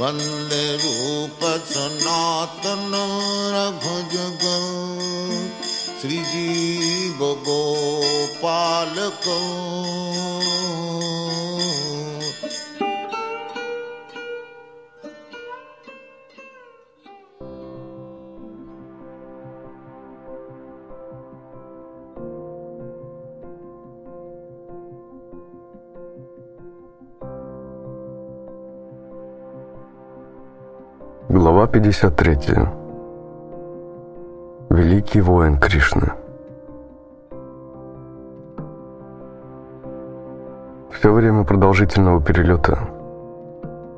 बन्दे रूप सनातन रघु रघुजग श्रीजीव गोपालको। 53. Великий воин Кришны. Все время продолжительного перелета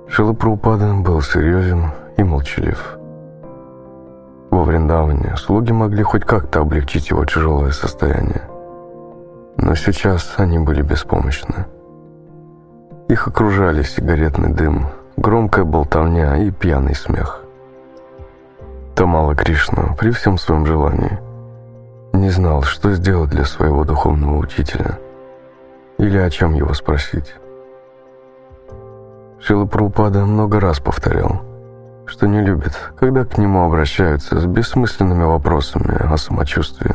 Шила Прабхупада был серьезен и молчалив. Во Вриндаване слуги могли хоть как-то облегчить его тяжелое состояние, но сейчас они были беспомощны. Их окружали сигаретный дым – громкая болтовня и пьяный смех. Тамала Кришна при всем своем желании не знал, что сделать для своего духовного учителя или о чем его спросить. Шила Прабхупада много раз повторял, что не любит, когда к нему обращаются с бессмысленными вопросами о самочувствии.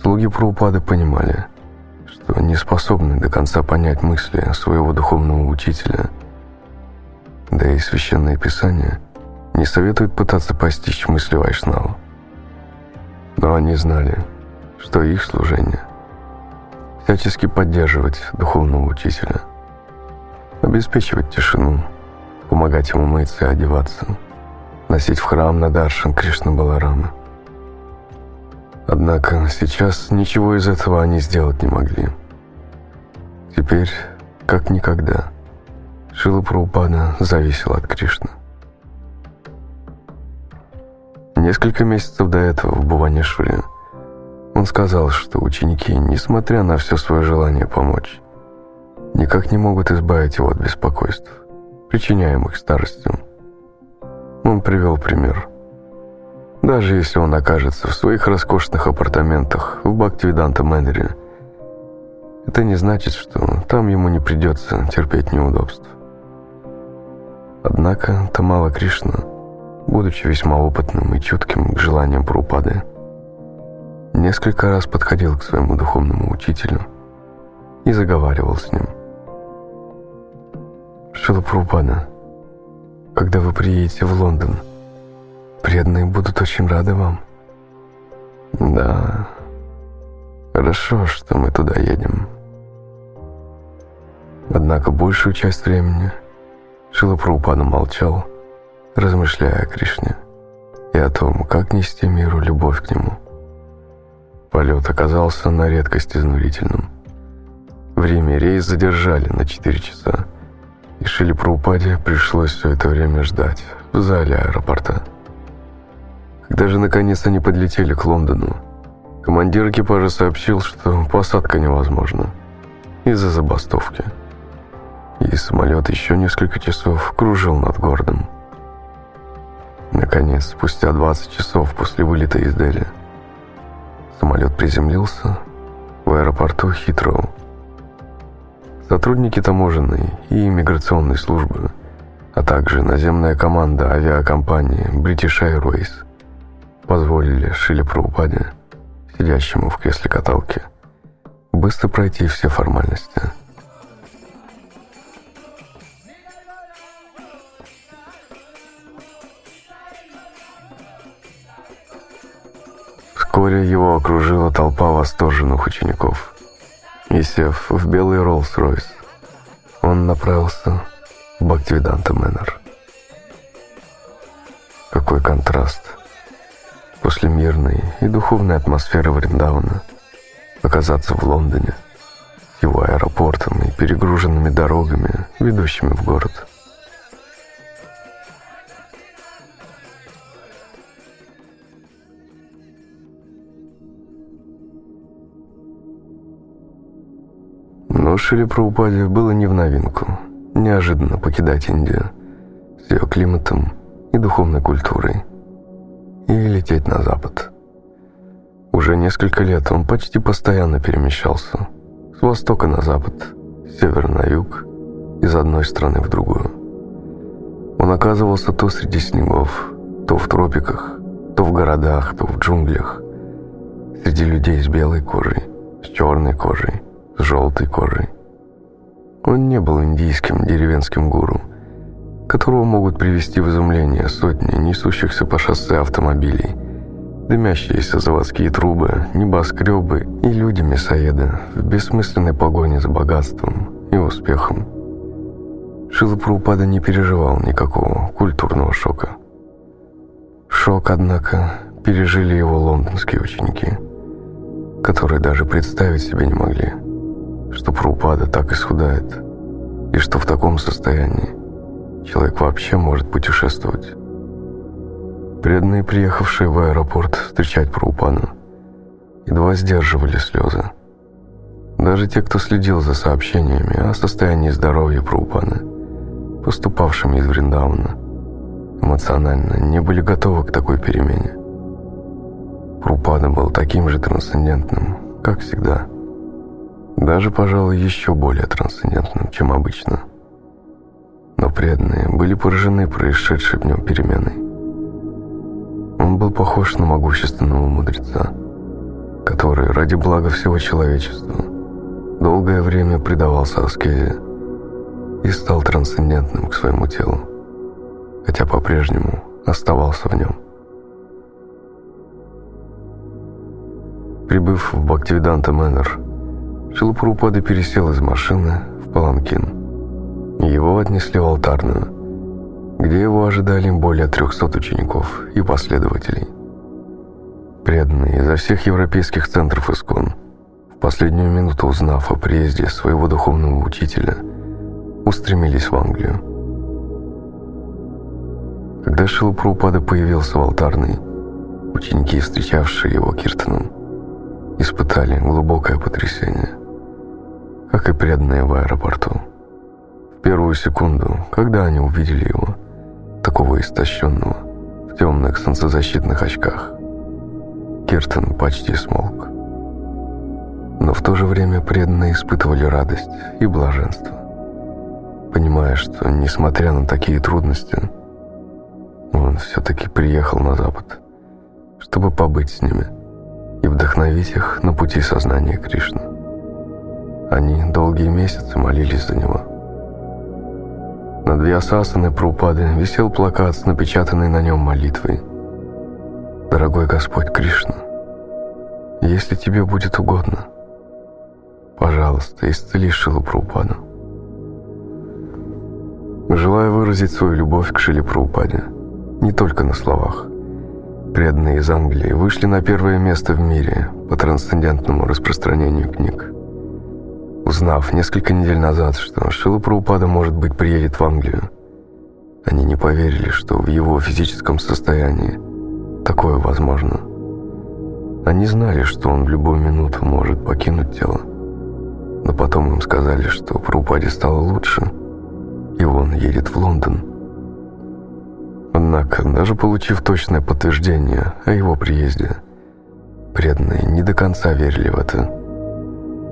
Слуги Прабхупады понимали, что не способны до конца понять мысли своего духовного учителя – да и Священное Писание не советует пытаться постичь мысли Вайшнава. Но они знали, что их служение – всячески поддерживать духовного учителя, обеспечивать тишину, помогать ему мыться и одеваться, носить в храм на Даршан Кришна Баларама. Однако сейчас ничего из этого они сделать не могли. Теперь, как никогда – Шила Прабхупада зависел от Кришны. Несколько месяцев до этого в Буванешваре он сказал, что ученики, несмотря на все свое желание помочь, никак не могут избавить его от беспокойств, причиняемых старостью. Он привел пример. Даже если он окажется в своих роскошных апартаментах в Бхактивиданта Мэннере, это не значит, что там ему не придется терпеть неудобств. Однако Тамала Кришна, будучи весьма опытным и чутким к желаниям Прупады, несколько раз подходил к своему духовному учителю и заговаривал с ним. Шила Прупада, когда вы приедете в Лондон, преданные будут очень рады вам. Да, хорошо, что мы туда едем. Однако большую часть времени – Шила Прабхупада молчал, размышляя о Кришне и о том, как нести миру любовь к нему. Полет оказался на редкость изнурительным. В Риме рейс задержали на 4 часа, и Шиле Прабхупаде пришлось все это время ждать в зале аэропорта. Когда же наконец они подлетели к Лондону, командир экипажа сообщил, что посадка невозможна из-за забастовки – и самолет еще несколько часов кружил над городом. Наконец, спустя 20 часов после вылета из Дели, самолет приземлился в аэропорту Хитроу. Сотрудники таможенной и иммиграционной службы, а также наземная команда авиакомпании British Airways позволили Шиле Праупаде, сидящему в кресле каталки, быстро пройти все формальности – Вскоре его окружила толпа восторженных учеников. И сев в белый Роллс-Ройс, он направился в Бхактивиданта Мэннер. Какой контраст! После мирной и духовной атмосферы Вриндауна оказаться в Лондоне, его аэропортом и перегруженными дорогами, ведущими в город – Но Шиле Прабхупаде было не в новинку. Неожиданно покидать Индию с ее климатом и духовной культурой и лететь на запад. Уже несколько лет он почти постоянно перемещался с востока на запад, с севера на юг, из одной страны в другую. Он оказывался то среди снегов, то в тропиках, то в городах, то в джунглях. Среди людей с белой кожей, с черной кожей, с желтой кожей. Он не был индийским деревенским гуру, которого могут привести в изумление сотни несущихся по шоссе автомобилей, дымящиеся заводские трубы, небоскребы и люди-мясоеды в бессмысленной погоне за богатством и успехом. Шила Прабхупада не переживал никакого культурного шока. Шок, однако, пережили его лондонские ученики, которые даже представить себе не могли, что Прабхупада так исхудает, и что в таком состоянии человек вообще может путешествовать. Преданные, приехавшие в аэропорт встречать Прабхупаду, едва сдерживали слезы. Даже те, кто следил за сообщениями о состоянии здоровья Прабхупады, поступавшими из Вриндауна, эмоционально не были готовы к такой перемене. Прупада был таким же трансцендентным, как всегда. Даже, пожалуй, еще более трансцендентным, чем обычно. Но преданные были поражены происшедшей в нем переменой. Он был похож на могущественного мудреца, который ради блага всего человечества долгое время предавался аскезе и стал трансцендентным к своему телу, хотя по-прежнему оставался в нем. Прибыв в Бхактивиданта Мэннер, Шилапурупада пересел из машины в Паланкин. Его отнесли в алтарную, где его ожидали более 300 учеников и последователей. Преданные изо всех европейских центров Искон, в последнюю минуту узнав о приезде своего духовного учителя – устремились в Англию. Когда Шила Прабхупада появился в алтарной, ученики, встречавшие его Киртаном, испытали глубокое потрясение, как и преданные в аэропорту. В первую секунду, когда они увидели его, такого истощенного, в темных солнцезащитных очках, Киртон почти смолк. Но в то же время преданные испытывали радость и блаженство понимая, что, несмотря на такие трудности, он все-таки приехал на Запад, чтобы побыть с ними и вдохновить их на пути сознания Кришны. Они долгие месяцы молились за него. Над Вьясасаной Прупады висел плакат с напечатанной на нем молитвой. «Дорогой Господь Кришна, если тебе будет угодно, пожалуйста, исцели Шилу Прупаду желая выразить свою любовь к Шиле Праупаде. Не только на словах. Преданные из Англии вышли на первое место в мире по трансцендентному распространению книг. Узнав несколько недель назад, что Шила Праупада, может быть, приедет в Англию, они не поверили, что в его физическом состоянии такое возможно. Они знали, что он в любую минуту может покинуть тело. Но потом им сказали, что Праупаде стало лучше – и он едет в Лондон. Однако, даже получив точное подтверждение о его приезде, преданные не до конца верили в это.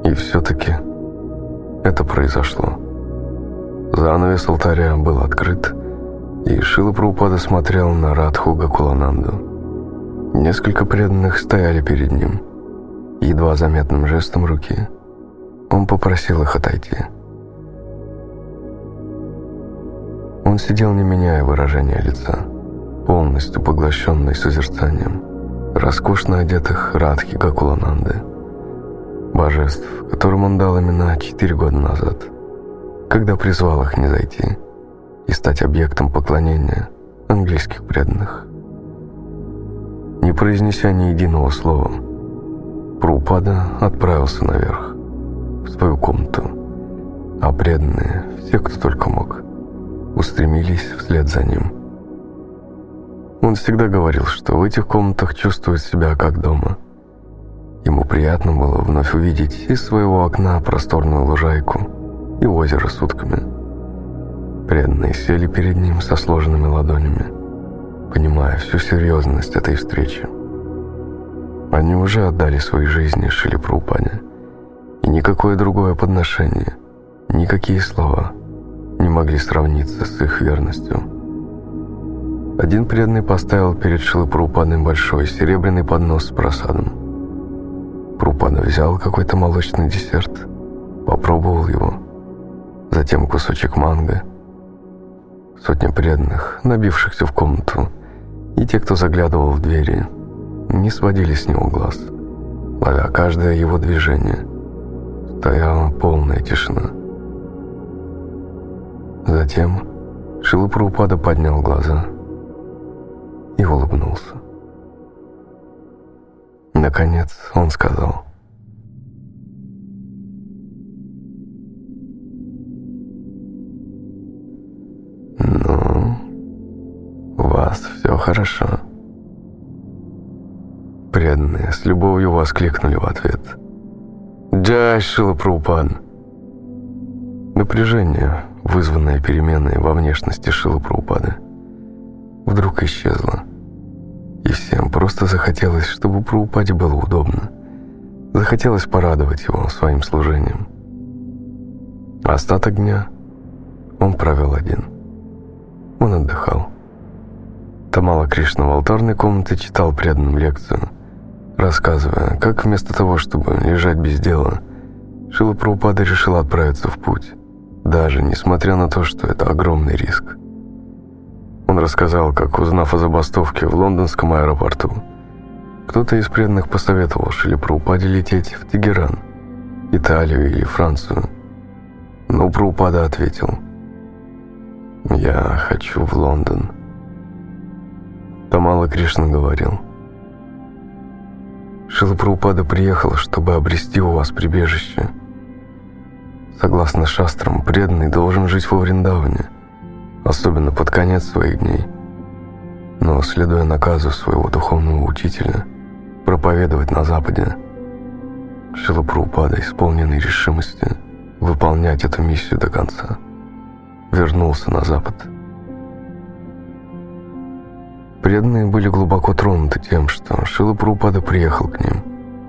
И все-таки это произошло. Занавес алтаря был открыт, и Шила Прабхупада смотрел на Радху Гакулананду. Несколько преданных стояли перед ним. Едва заметным жестом руки он попросил их отойти. Он сидел, не меняя выражения лица, полностью поглощенный созерцанием роскошно одетых Радхи Гакулананды, божеств, которым он дал имена четыре года назад, когда призвал их не зайти и стать объектом поклонения английских преданных. Не произнеся ни единого слова, Прупада отправился наверх, в свою комнату, а преданные, все, кто только мог, устремились вслед за ним. Он всегда говорил, что в этих комнатах чувствует себя как дома. Ему приятно было вновь увидеть из своего окна просторную лужайку и озеро с утками. Преданные сели перед ним со сложенными ладонями, понимая всю серьезность этой встречи. Они уже отдали свои жизни Шили Прупане, и никакое другое подношение, никакие слова – не могли сравниться с их верностью Один преданный поставил перед Шилапрупадой большой серебряный поднос с просадом. Прупада взял какой-то молочный десерт, попробовал его, затем кусочек манго. Сотня преданных, набившихся в комнату, и те, кто заглядывал в двери, не сводили с него глаз, ловя каждое его движение. Стояла полная тишина. Затем Шилапрупада поднял глаза и улыбнулся. Наконец он сказал. «Ну, у вас все хорошо». Преданные с любовью воскликнули в ответ. «Джай Шилапрупан!» Напряжение, вызванное переменой во внешности Шилапрупады, вдруг исчезло. И всем просто захотелось, чтобы Прабхупаде было удобно. Захотелось порадовать его своим служением. Остаток дня он провел один. Он отдыхал. Тамала Кришна в алтарной комнате читал преданным лекцию, рассказывая, как вместо того, чтобы лежать без дела, Шила Прабхупада решил отправиться в путь, даже несмотря на то, что это огромный риск. Он рассказал, как, узнав о забастовке в лондонском аэропорту, кто-то из преданных посоветовал Шилипраупаде лететь в Тегеран, Италию или Францию. Но Праупада ответил, «Я хочу в Лондон». Тамала Кришна говорил, Шилапраупада приехал, чтобы обрести у вас прибежище. Согласно шастрам, преданный должен жить во Вриндаване, особенно под конец своих дней. Но, следуя наказу своего духовного учителя, проповедовать на Западе, Шилапраупада, исполненный решимости выполнять эту миссию до конца, вернулся на Запад. Преданные были глубоко тронуты тем, что Шилапраупада приехал к ним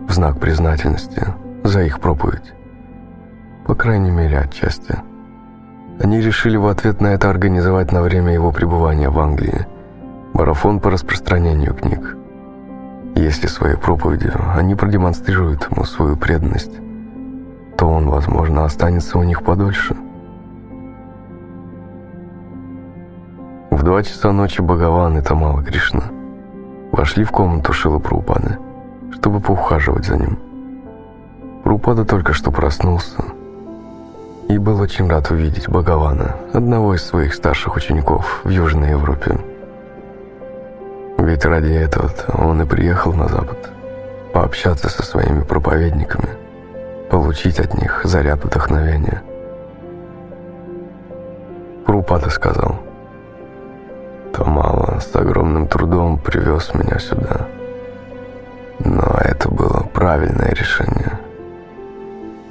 в знак признательности за их проповедь. По крайней мере, отчасти – они решили в ответ на это организовать на время его пребывания в Англии марафон по распространению книг. Если своей проповедью они продемонстрируют ему свою преданность, то он, возможно, останется у них подольше. В два часа ночи Бхагаван и Тамала Кришна вошли в комнату Шила Прупады, чтобы поухаживать за ним. Прупада только что проснулся и был очень рад увидеть Бхагавана, одного из своих старших учеников в Южной Европе. Ведь ради этого он и приехал на Запад, пообщаться со своими проповедниками, получить от них заряд вдохновения. Прупада сказал, «Тамала с огромным трудом привез меня сюда, но это было правильное решение.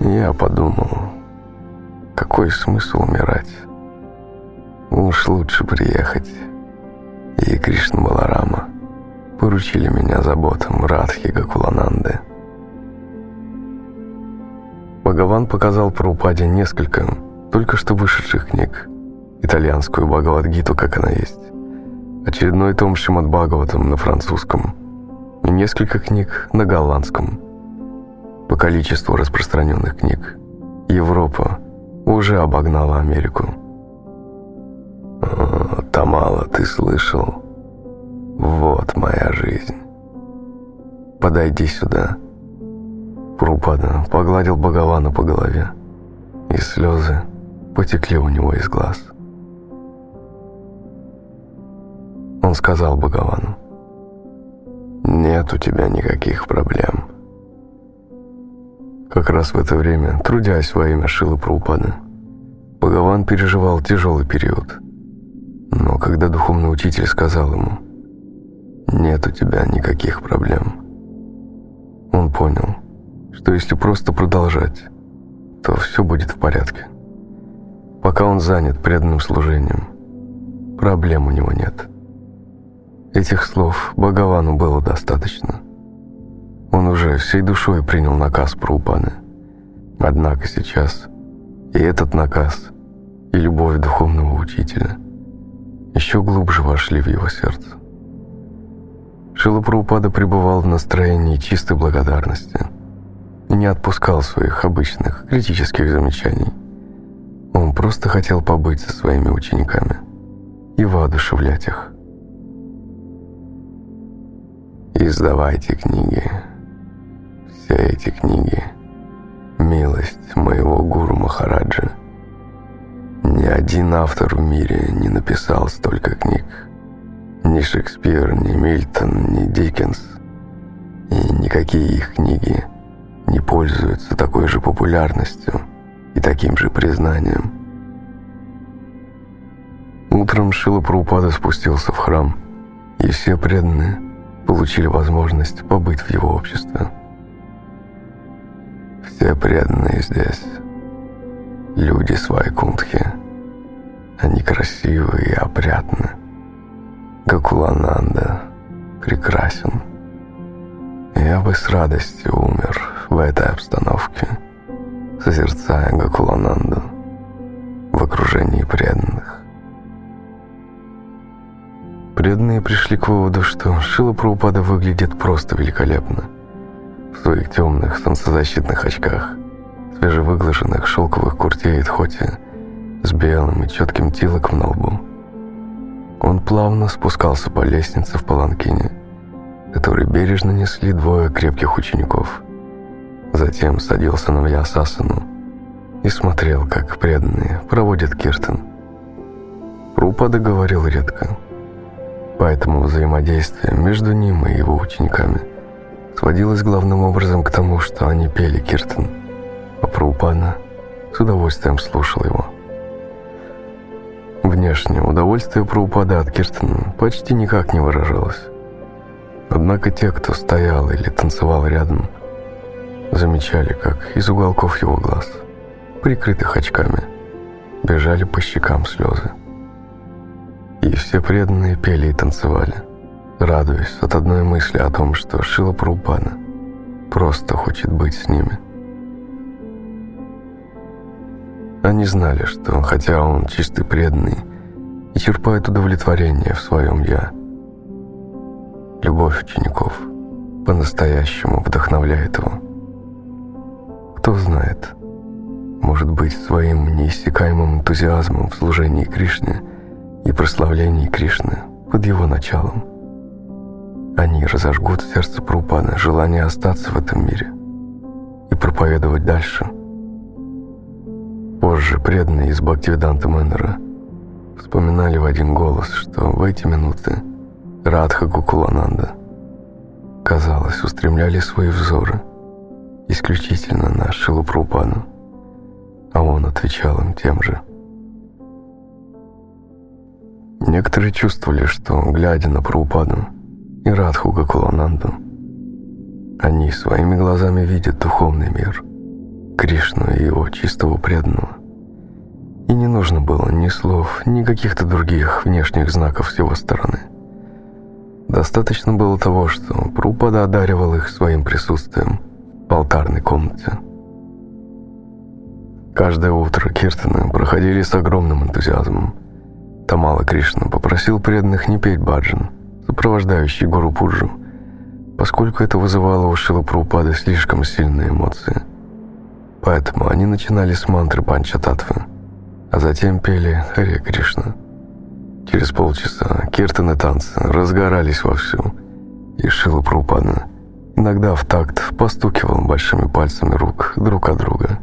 Я подумал, какой смысл умирать? Уж лучше приехать. И Кришна Баларама поручили меня заботам Радхи Гакулананды. Бхагаван показал Прабхупаде несколько только что вышедших книг. Итальянскую Бхагавадгиту, как она есть. Очередной том Шимад Бхагаватам на французском. И несколько книг на голландском. По количеству распространенных книг. Европа уже обогнала Америку. О, Тамала, ты слышал? Вот моя жизнь. Подойди сюда. Прупада погладил Бхагавана по голове, и слезы потекли у него из глаз. Он сказал Бхагавану, «Нет у тебя никаких проблем. Как раз в это время, трудясь во имя Шилы Праупады, Бхагаван переживал тяжелый период. Но когда духовный учитель сказал ему, «Нет у тебя никаких проблем», он понял, что если просто продолжать, то все будет в порядке. Пока он занят преданным служением, проблем у него нет. Этих слов Бхагавану было достаточно. Он уже всей душой принял наказ Прабхупады. Однако сейчас и этот наказ, и любовь духовного учителя, еще глубже вошли в его сердце. Шила Прабхупада пребывал в настроении чистой благодарности и не отпускал своих обычных критических замечаний. Он просто хотел побыть со своими учениками и воодушевлять их. Издавайте книги. Все эти книги – милость моего гуру Махараджа. Ни один автор в мире не написал столько книг. Ни Шекспир, ни Мильтон, ни Диккенс. И никакие их книги не пользуются такой же популярностью и таким же признанием. Утром Шила Прабхупада спустился в храм, и все преданные получили возможность побыть в его обществе. Все преданные здесь – люди с Вайкунтхи. Они красивые и опрятны. Гакулананда прекрасен. Я бы с радостью умер в этой обстановке, созерцая Гакулананду в окружении преданных. Преданные пришли к выводу, что Шила Прабхупада выглядит просто великолепно. В своих темных солнцезащитных очках, свежевыглаженных шелковых куртей и тхоти, с белым и четким тилоком на лбу. Он плавно спускался по лестнице в паланкине, который бережно несли двое крепких учеников. Затем садился на Вьясасану и смотрел, как преданные проводят киртан. Прупада говорил редко, Поэтому взаимодействие между ним и его учениками сводилось главным образом к тому, что они пели киртан, а Праупана с удовольствием слушал его. Внешне удовольствие Праупада от киртана почти никак не выражалось. Однако те, кто стоял или танцевал рядом, замечали, как из уголков его глаз, прикрытых очками, бежали по щекам слезы. И все преданные пели и танцевали, радуясь от одной мысли о том, что Шила Прабхупада просто хочет быть с ними. Они знали, что, хотя он чистый преданный и черпает удовлетворение в своем «я», любовь учеников по-настоящему вдохновляет его. Кто знает, может быть, своим неиссякаемым энтузиазмом в служении Кришне – и прославлении Кришны под его началом. Они разожгут в сердце Прупана желание остаться в этом мире и проповедовать дальше. Позже преданные из Бхактивиданта Мэннера вспоминали в один голос, что в эти минуты Радха Гукулананда, казалось, устремляли свои взоры исключительно на Шилу Прупану, а он отвечал им тем же – Некоторые чувствовали, что, глядя на Праупаду и Радху Гакулананду, они своими глазами видят духовный мир, Кришну и его чистого преданного. И не нужно было ни слов, ни каких-то других внешних знаков с его стороны. Достаточно было того, что Прупада одаривал их своим присутствием в алтарной комнате. Каждое утро Киртаны проходили с огромным энтузиазмом – Тамала Кришна попросил преданных не петь баджан, сопровождающий Гуру Пуджу, поскольку это вызывало у Шила Прабхупады слишком сильные эмоции. Поэтому они начинали с мантры Панча Татвы, а затем пели Харе Кришна. Через полчаса киртаны танцы разгорались вовсю, и Шила Прабхупада иногда в такт постукивал большими пальцами рук друг от друга.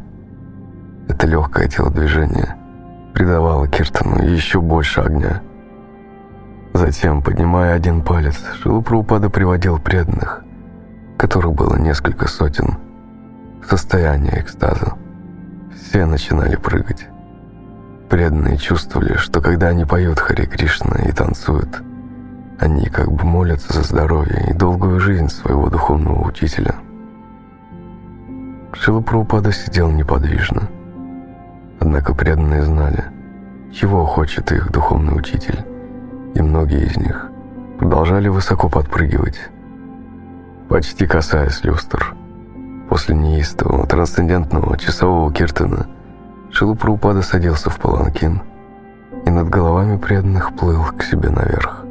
Это легкое телодвижение – придавало Киртону еще больше огня. Затем, поднимая один палец, Шилупраупада приводил преданных, которых было несколько сотен, в состояние экстаза. Все начинали прыгать. Преданные чувствовали, что когда они поют Хари Кришна и танцуют, они как бы молятся за здоровье и долгую жизнь своего духовного учителя. Шилупраупада сидел неподвижно. Однако преданные знали, чего хочет их духовный учитель, и многие из них продолжали высоко подпрыгивать, почти касаясь люстр. После неистового трансцендентного часового киртана Шилупраупада садился в паланкин и над головами преданных плыл к себе наверх.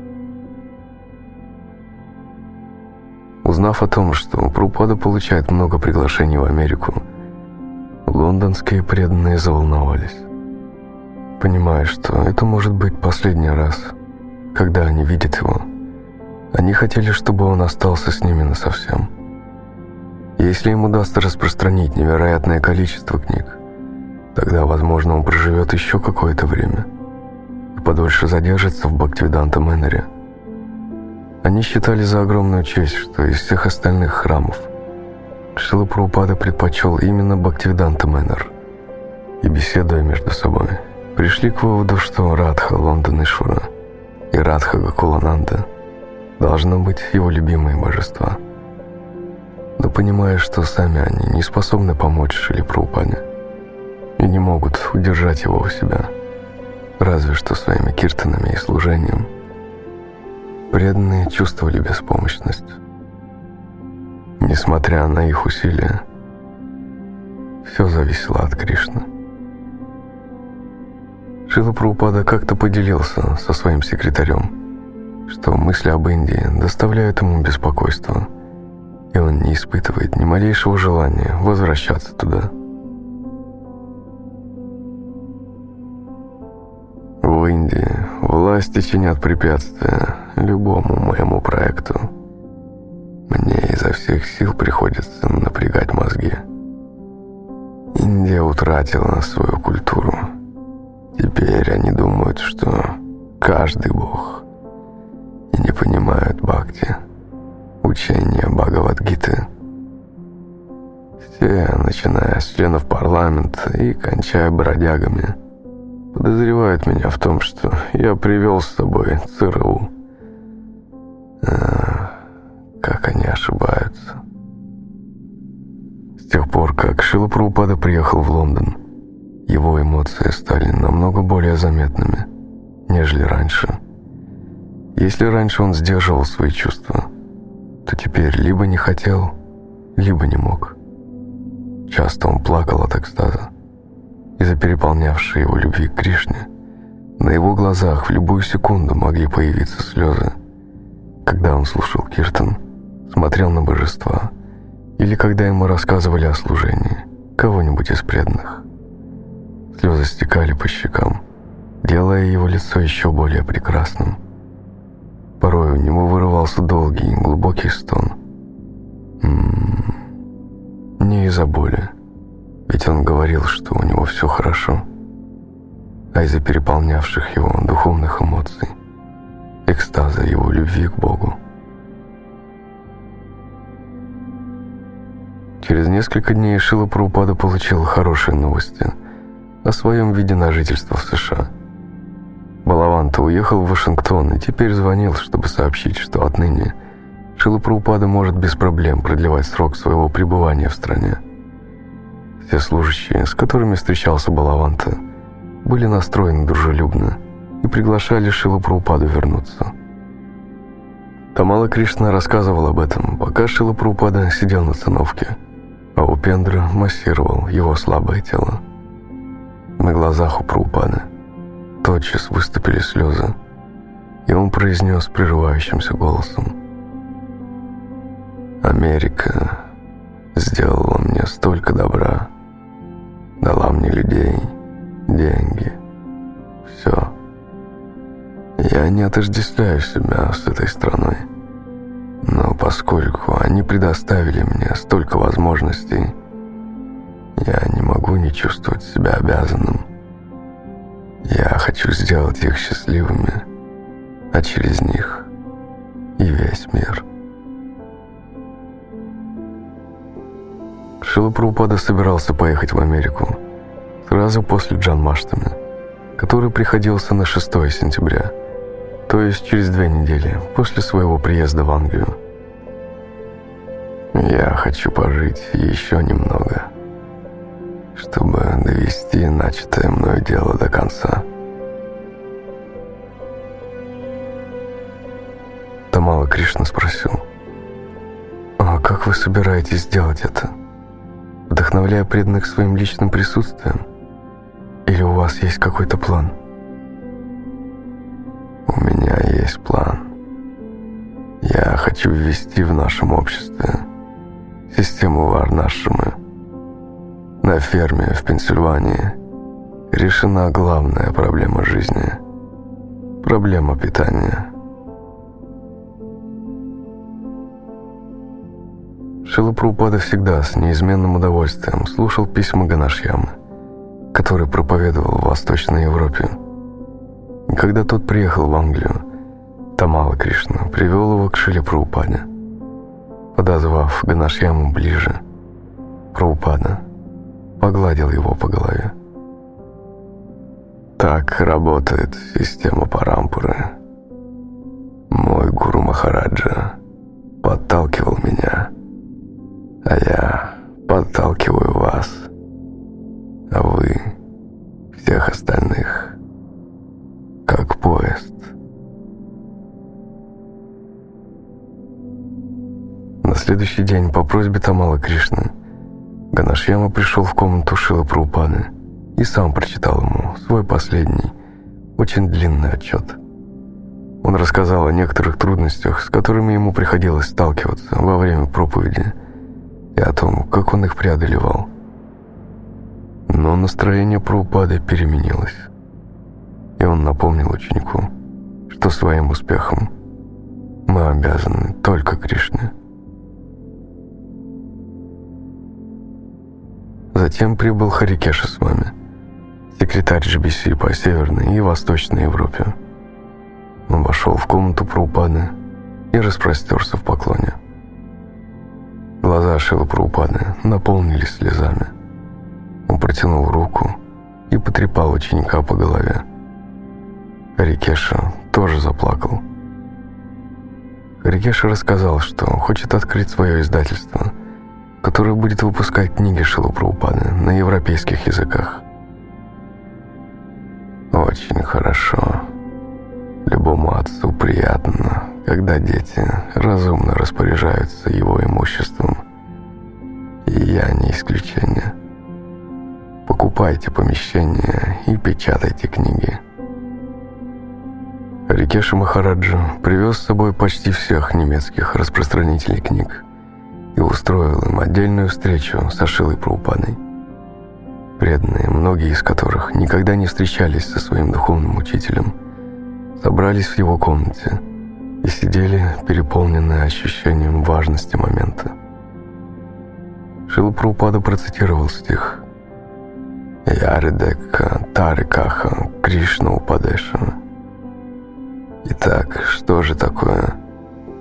Узнав о том, что Прупада получает много приглашений в Америку, лондонские преданные заволновались. Понимая, что это может быть последний раз, когда они видят его, они хотели, чтобы он остался с ними насовсем. Если им удастся распространить невероятное количество книг, тогда, возможно, он проживет еще какое-то время и подольше задержится в Бхактивиданта Мэннере. Они считали за огромную честь, что из всех остальных храмов Шила предпочел именно Бхактивиданта Мэннер. И беседуя между собой, пришли к выводу, что Радха Лондонишвара и Радха Гакулананда должно быть его любимые божества. Но понимая, что сами они не способны помочь Шили Прабхупаде и не могут удержать его у себя, разве что своими киртанами и служением – Преданные чувствовали беспомощность. Несмотря на их усилия, все зависело от Кришны. Шила Прабхупада как-то поделился со своим секретарем, что мысли об Индии доставляют ему беспокойство, и он не испытывает ни малейшего желания возвращаться туда. В Индии власти чинят препятствия любому моему проекту. Мне изо всех сил приходится напрягать мозги. Индия утратила свою культуру. Теперь они думают, что каждый бог и не понимают бхакти, учения Бхагавадгиты. Все, начиная с членов парламента и кончая бродягами, подозревают меня в том, что я привел с собой ЦРУ. А, как они ошибаются. С тех пор, как Шила Прабхупада приехал в Лондон, его эмоции стали намного более заметными, нежели раньше. Если раньше он сдерживал свои чувства, то теперь либо не хотел, либо не мог. Часто он плакал от экстаза из-за переполнявшей его любви к Кришне. На его глазах в любую секунду могли появиться слезы, когда он слушал Киртон, смотрел на божества, или когда ему рассказывали о служении кого-нибудь из преданных. Слезы стекали по щекам, делая его лицо еще более прекрасным. Порой у него вырывался долгий, глубокий стон. М -м -м, не из-за боли, ведь он говорил, что у него все хорошо, а из-за переполнявших его духовных эмоций экстаза его любви к Богу. Через несколько дней Шила Прабхупада получил хорошие новости о своем виде на жительство в США. Балаванта уехал в Вашингтон и теперь звонил, чтобы сообщить, что отныне Шила Прабхупада может без проблем продлевать срок своего пребывания в стране. Все служащие, с которыми встречался Балаванта, были настроены дружелюбно – и приглашали Шилу Прабхупаду вернуться. Тамала Кришна рассказывал об этом, пока Шила Прабхупада сидел на циновке, а Упендра массировал его слабое тело. На глазах у Прабхупады тотчас выступили слезы, и он произнес прерывающимся голосом. «Америка сделала мне столько добра, дала мне людей, деньги, все». Я не отождествляю себя с этой страной. Но поскольку они предоставили мне столько возможностей, я не могу не чувствовать себя обязанным. Я хочу сделать их счастливыми, а через них и весь мир. Шила Прабхупада собирался поехать в Америку сразу после Джан Маштами, который приходился на 6 сентября – то есть через две недели после своего приезда в Англию. Я хочу пожить еще немного, чтобы довести начатое мною дело до конца. Тамала Кришна спросил, «А как вы собираетесь сделать это? Вдохновляя преданных своим личным присутствием? Или у вас есть какой-то план?» У меня есть план. Я хочу ввести в нашем обществе систему Варнашимы. На ферме в Пенсильвании решена главная проблема жизни – проблема питания. Шилапрупада всегда с неизменным удовольствием слушал письма Ганашьямы, который проповедовал в Восточной Европе. Когда тот приехал в Англию, Тамала Кришна привел его к Шиле Прабхупаде. Подозвав Ганашьяму ближе, Прабхупада погладил его по голове. Так работает система Парампуры. Мой гуру Махараджа подталкивал меня, а я подталкиваю вас, а вы всех остальных, как поезд. На следующий день по просьбе Тамала Кришны Ганашьяма пришел в комнату Шила Прабхупады и сам прочитал ему свой последний, очень длинный отчет. Он рассказал о некоторых трудностях, с которыми ему приходилось сталкиваться во время проповеди, и о том, как он их преодолевал. Но настроение Прабхупады переменилось, и он напомнил ученику, что своим успехом мы обязаны только Кришне. Затем прибыл Харикеша с вами, секретарь GBC по Северной и Восточной Европе. Он вошел в комнату Праупады и распростерся в поклоне. Глаза Шила Праупады наполнились слезами. Он протянул руку и потрепал ученика по голове. Харикеша тоже заплакал. Харикеша рассказал, что хочет открыть свое издательство – который будет выпускать книги Шилупраупады на европейских языках. Очень хорошо. Любому отцу приятно, когда дети разумно распоряжаются его имуществом. И я не исключение. Покупайте помещение и печатайте книги. Рикеши Махараджа привез с собой почти всех немецких распространителей книг и устроил им отдельную встречу с Ашилой Праупадой. Преданные, многие из которых никогда не встречались со своим духовным учителем, собрались в его комнате и сидели, переполненные ощущением важности момента. Шила Праупада процитировал стих «Яридека Тарикаха Кришна Упадеша». Итак, что же такое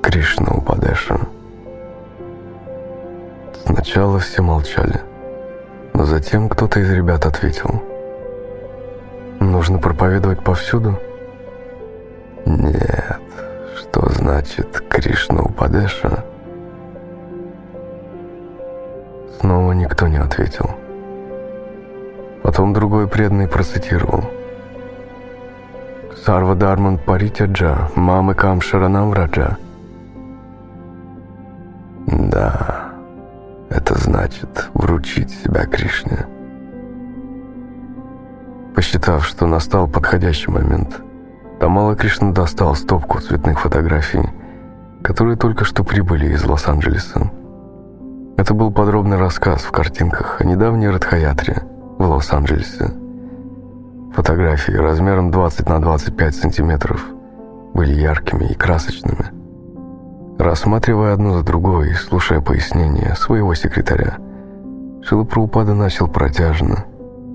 Кришна Упадеша? Сначала все молчали, но затем кто-то из ребят ответил. «Нужно проповедовать повсюду?» «Нет, что значит Кришна Упадеша?» Снова никто не ответил. Потом другой преданный процитировал. «Сарва Дарман Паритяджа, Мамы Кам Шаранам Раджа». Да, значит вручить себя Кришне. Посчитав, что настал подходящий момент, Тамала Кришна достал стопку цветных фотографий, которые только что прибыли из Лос-Анджелеса. Это был подробный рассказ в картинках о недавней Радхаятре в Лос-Анджелесе. Фотографии размером 20 на 25 сантиметров были яркими и красочными – Рассматривая одну за другой и слушая пояснения своего секретаря, Шилапраупада начал протяжно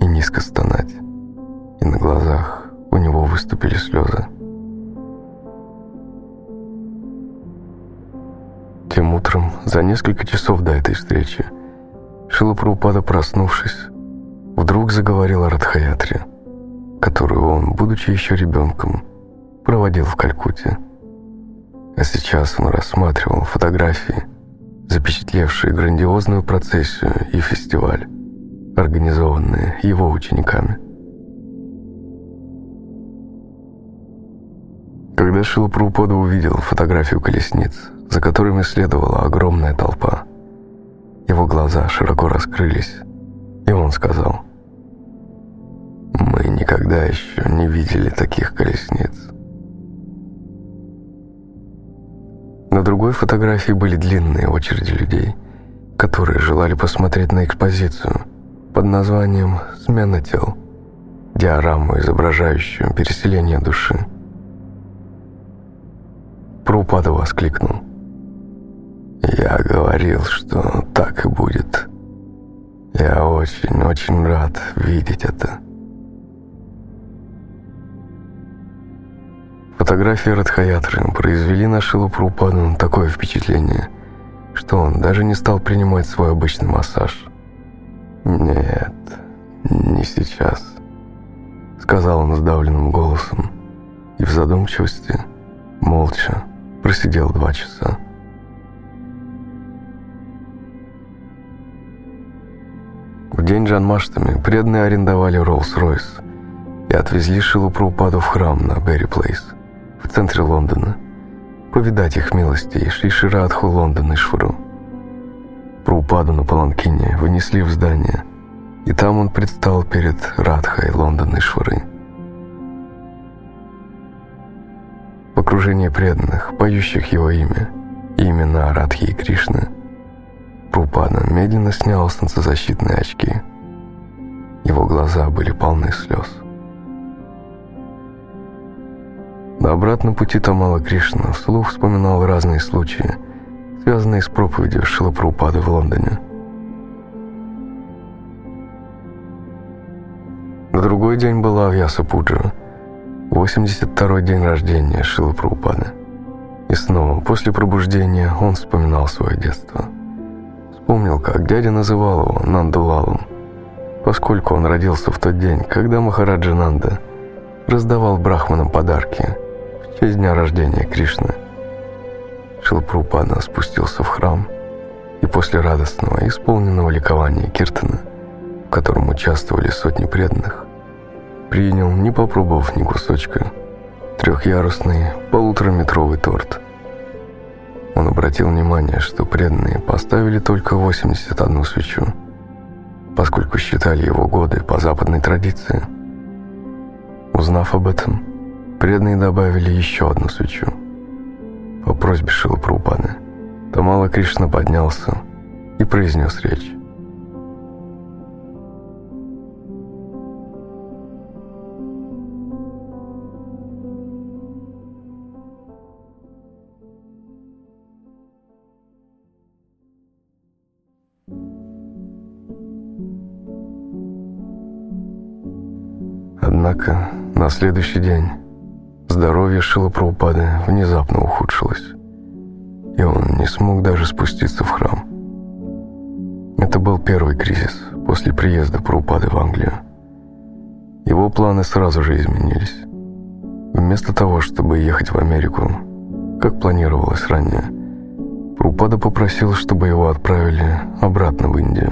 и низко стонать, и на глазах у него выступили слезы. Тем утром, за несколько часов до этой встречи, Шилапраупада, проснувшись, вдруг заговорил о Радхаятре, которую он, будучи еще ребенком, проводил в Калькутте. А сейчас он рассматривал фотографии, запечатлевшие грандиозную процессию и фестиваль, организованные его учениками. Когда Шилапрупода увидел фотографию колесниц, за которыми следовала огромная толпа, его глаза широко раскрылись, и он сказал, «Мы никогда еще не видели таких колесниц. На другой фотографии были длинные очереди людей, которые желали посмотреть на экспозицию под названием «Смена тел», диораму, изображающую переселение души. Прупада воскликнул. «Я говорил, что так и будет. Я очень-очень рад видеть это». Фотографии Радхаятры произвели на Шилу Прупаду такое впечатление, что он даже не стал принимать свой обычный массаж. «Нет, не сейчас», — сказал он сдавленным голосом, и в задумчивости, молча, просидел два часа. В день Джанмаштами преданные арендовали Роллс-Ройс и отвезли Шилу Прупаду в храм на Берри Плейс в центре Лондона, повидать их милостей Шри Ширадху Лондон и Швару. Прупаду на Паланкине вынесли в здание, и там он предстал перед Радхой Лондон и Швары. Преданных, поющих его имя, и имена Радхи и Кришны, Прупада медленно снял солнцезащитные очки. Его глаза были полны слез. На обратном пути Тамала Кришна вслух вспоминал разные случаи, связанные с проповедью Шилапрупады в Лондоне. На другой день была Авьяса Пуджа, 82-й день рождения Шилапрупады. И снова, после пробуждения, он вспоминал свое детство. Вспомнил, как дядя называл его Нандулалом, поскольку он родился в тот день, когда Махараджа Нанда раздавал брахманам подарки – в честь дня рождения Кришны. Шилпрупада спустился в храм и после радостного, исполненного ликования Киртана, в котором участвовали сотни преданных, принял, не попробовав ни кусочка, трехъярусный полутораметровый торт. Он обратил внимание, что преданные поставили только 81 свечу, поскольку считали его годы по западной традиции. Узнав об этом, Преданные добавили еще одну свечу. По просьбе Шилапрупаны. Тамала Кришна поднялся и произнес речь. Однако на следующий день Здоровье Шилапраупады внезапно ухудшилось, и он не смог даже спуститься в храм. Это был первый кризис после приезда Праупады в Англию. Его планы сразу же изменились. Вместо того, чтобы ехать в Америку, как планировалось ранее, Прупада попросил, чтобы его отправили обратно в Индию,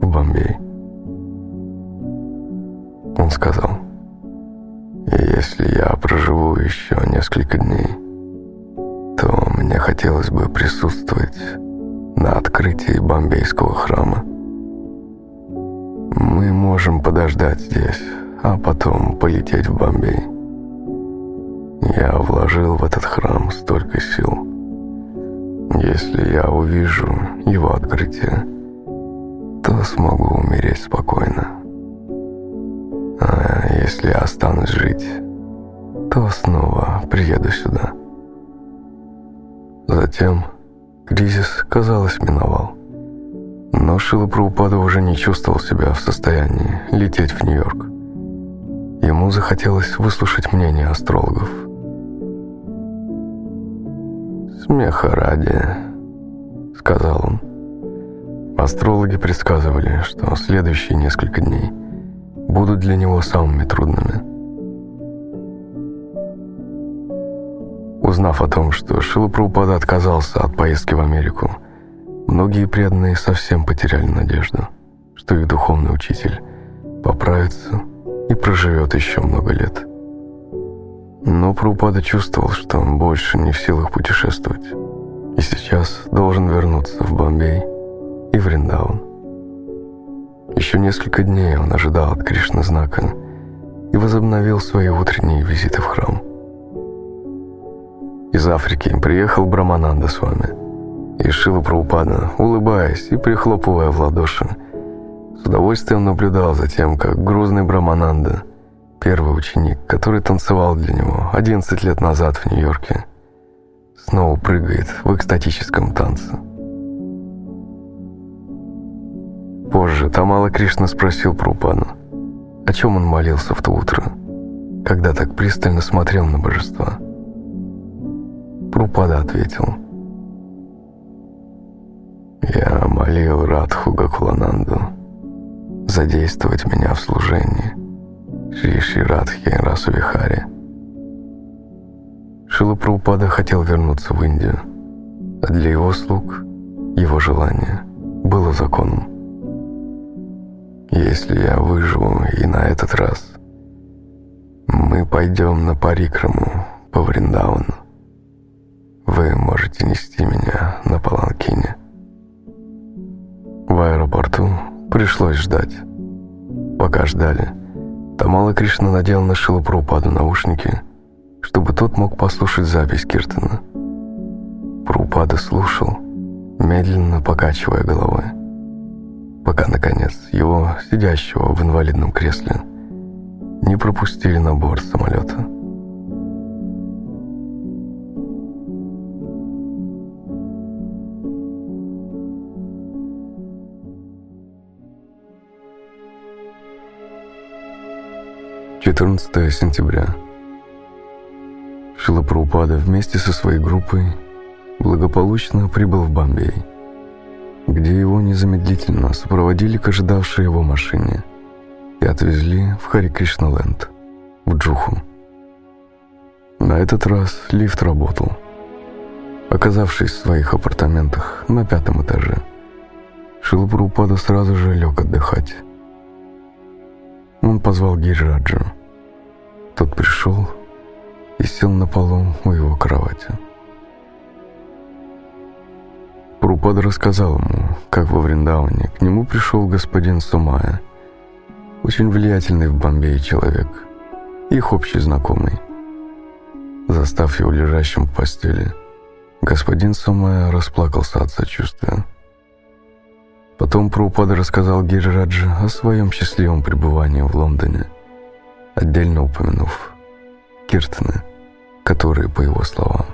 в Бомбей. Он сказал, и если я проживу еще несколько дней, то мне хотелось бы присутствовать на открытии Бомбейского храма. Мы можем подождать здесь, а потом полететь в Бомбей. Я вложил в этот храм столько сил. Если я увижу его открытие, то смогу умереть спокойно. А если я останусь жить, то снова приеду сюда. Затем кризис, казалось, миновал. Но Шила Праупада уже не чувствовал себя в состоянии лететь в Нью-Йорк. Ему захотелось выслушать мнение астрологов. «Смеха ради», — сказал он. Астрологи предсказывали, что следующие несколько дней — будут для него самыми трудными. Узнав о том, что Шила Прабхупада отказался от поездки в Америку, многие преданные совсем потеряли надежду, что их духовный учитель поправится и проживет еще много лет. Но Прабхупада чувствовал, что он больше не в силах путешествовать, и сейчас должен вернуться в Бомбей и в Риндаун. Еще несколько дней он ожидал от Кришны знака и возобновил свои утренние визиты в храм. Из Африки приехал Брамананда с вами. И Шила Праупада, улыбаясь и прихлопывая в ладоши, с удовольствием наблюдал за тем, как грузный Брамананда, первый ученик, который танцевал для него 11 лет назад в Нью-Йорке, снова прыгает в экстатическом танце. Позже Тамала Кришна спросил Прупану, о чем он молился в то утро, когда так пристально смотрел на божества. Прупада ответил, «Я молил Радху Гакулананду задействовать меня в служении Шри Шри Радхи Расувихари». Шила Прабхупада хотел вернуться в Индию, а для его слуг его желание было законом. Если я выживу и на этот раз, мы пойдем на Парикраму по Вриндауну. Вы можете нести меня на Паланкине. В аэропорту пришлось ждать. Пока ждали, Тамала Кришна надел на Шилапрупаду наушники, чтобы тот мог послушать запись Киртана. Прупада слушал, медленно покачивая головой пока, наконец, его, сидящего в инвалидном кресле, не пропустили на борт самолета. Четырнадцатое сентября. Шилапраупада вместе со своей группой благополучно прибыл в Бомбей – где его незамедлительно сопроводили к ожидавшей его машине и отвезли в Хари Кришналенд, в Джуху. На этот раз лифт работал. Оказавшись в своих апартаментах на пятом этаже, Шилапрупада сразу же лег отдыхать. Он позвал Гиджаджа. Тот пришел и сел на полу у его кровати. Прупада рассказал ему, как во Вриндауне к нему пришел господин Сумая, очень влиятельный в Бомбее человек, их общий знакомый. Застав его лежащим в постели, господин Сумая расплакался от сочувствия. Потом Прупада рассказал Гирираджи о своем счастливом пребывании в Лондоне, отдельно упомянув киртаны, которые, по его словам,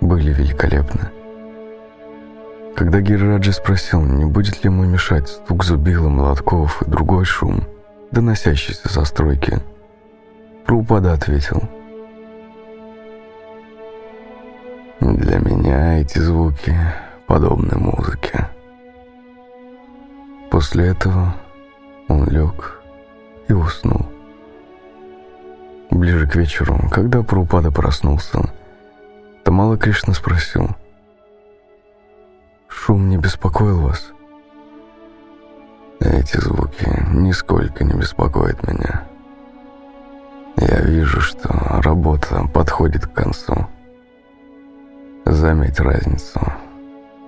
были великолепны. Когда Гираджи спросил, не будет ли ему мешать стук зубила, молотков и другой шум, доносящийся со стройки, Прупада ответил. «Для меня эти звуки подобны музыке». После этого он лег и уснул. Ближе к вечеру, когда Прупада проснулся, Тамала Кришна спросил – Шум не беспокоил вас? Эти звуки нисколько не беспокоят меня. Я вижу, что работа подходит к концу. Заметь разницу.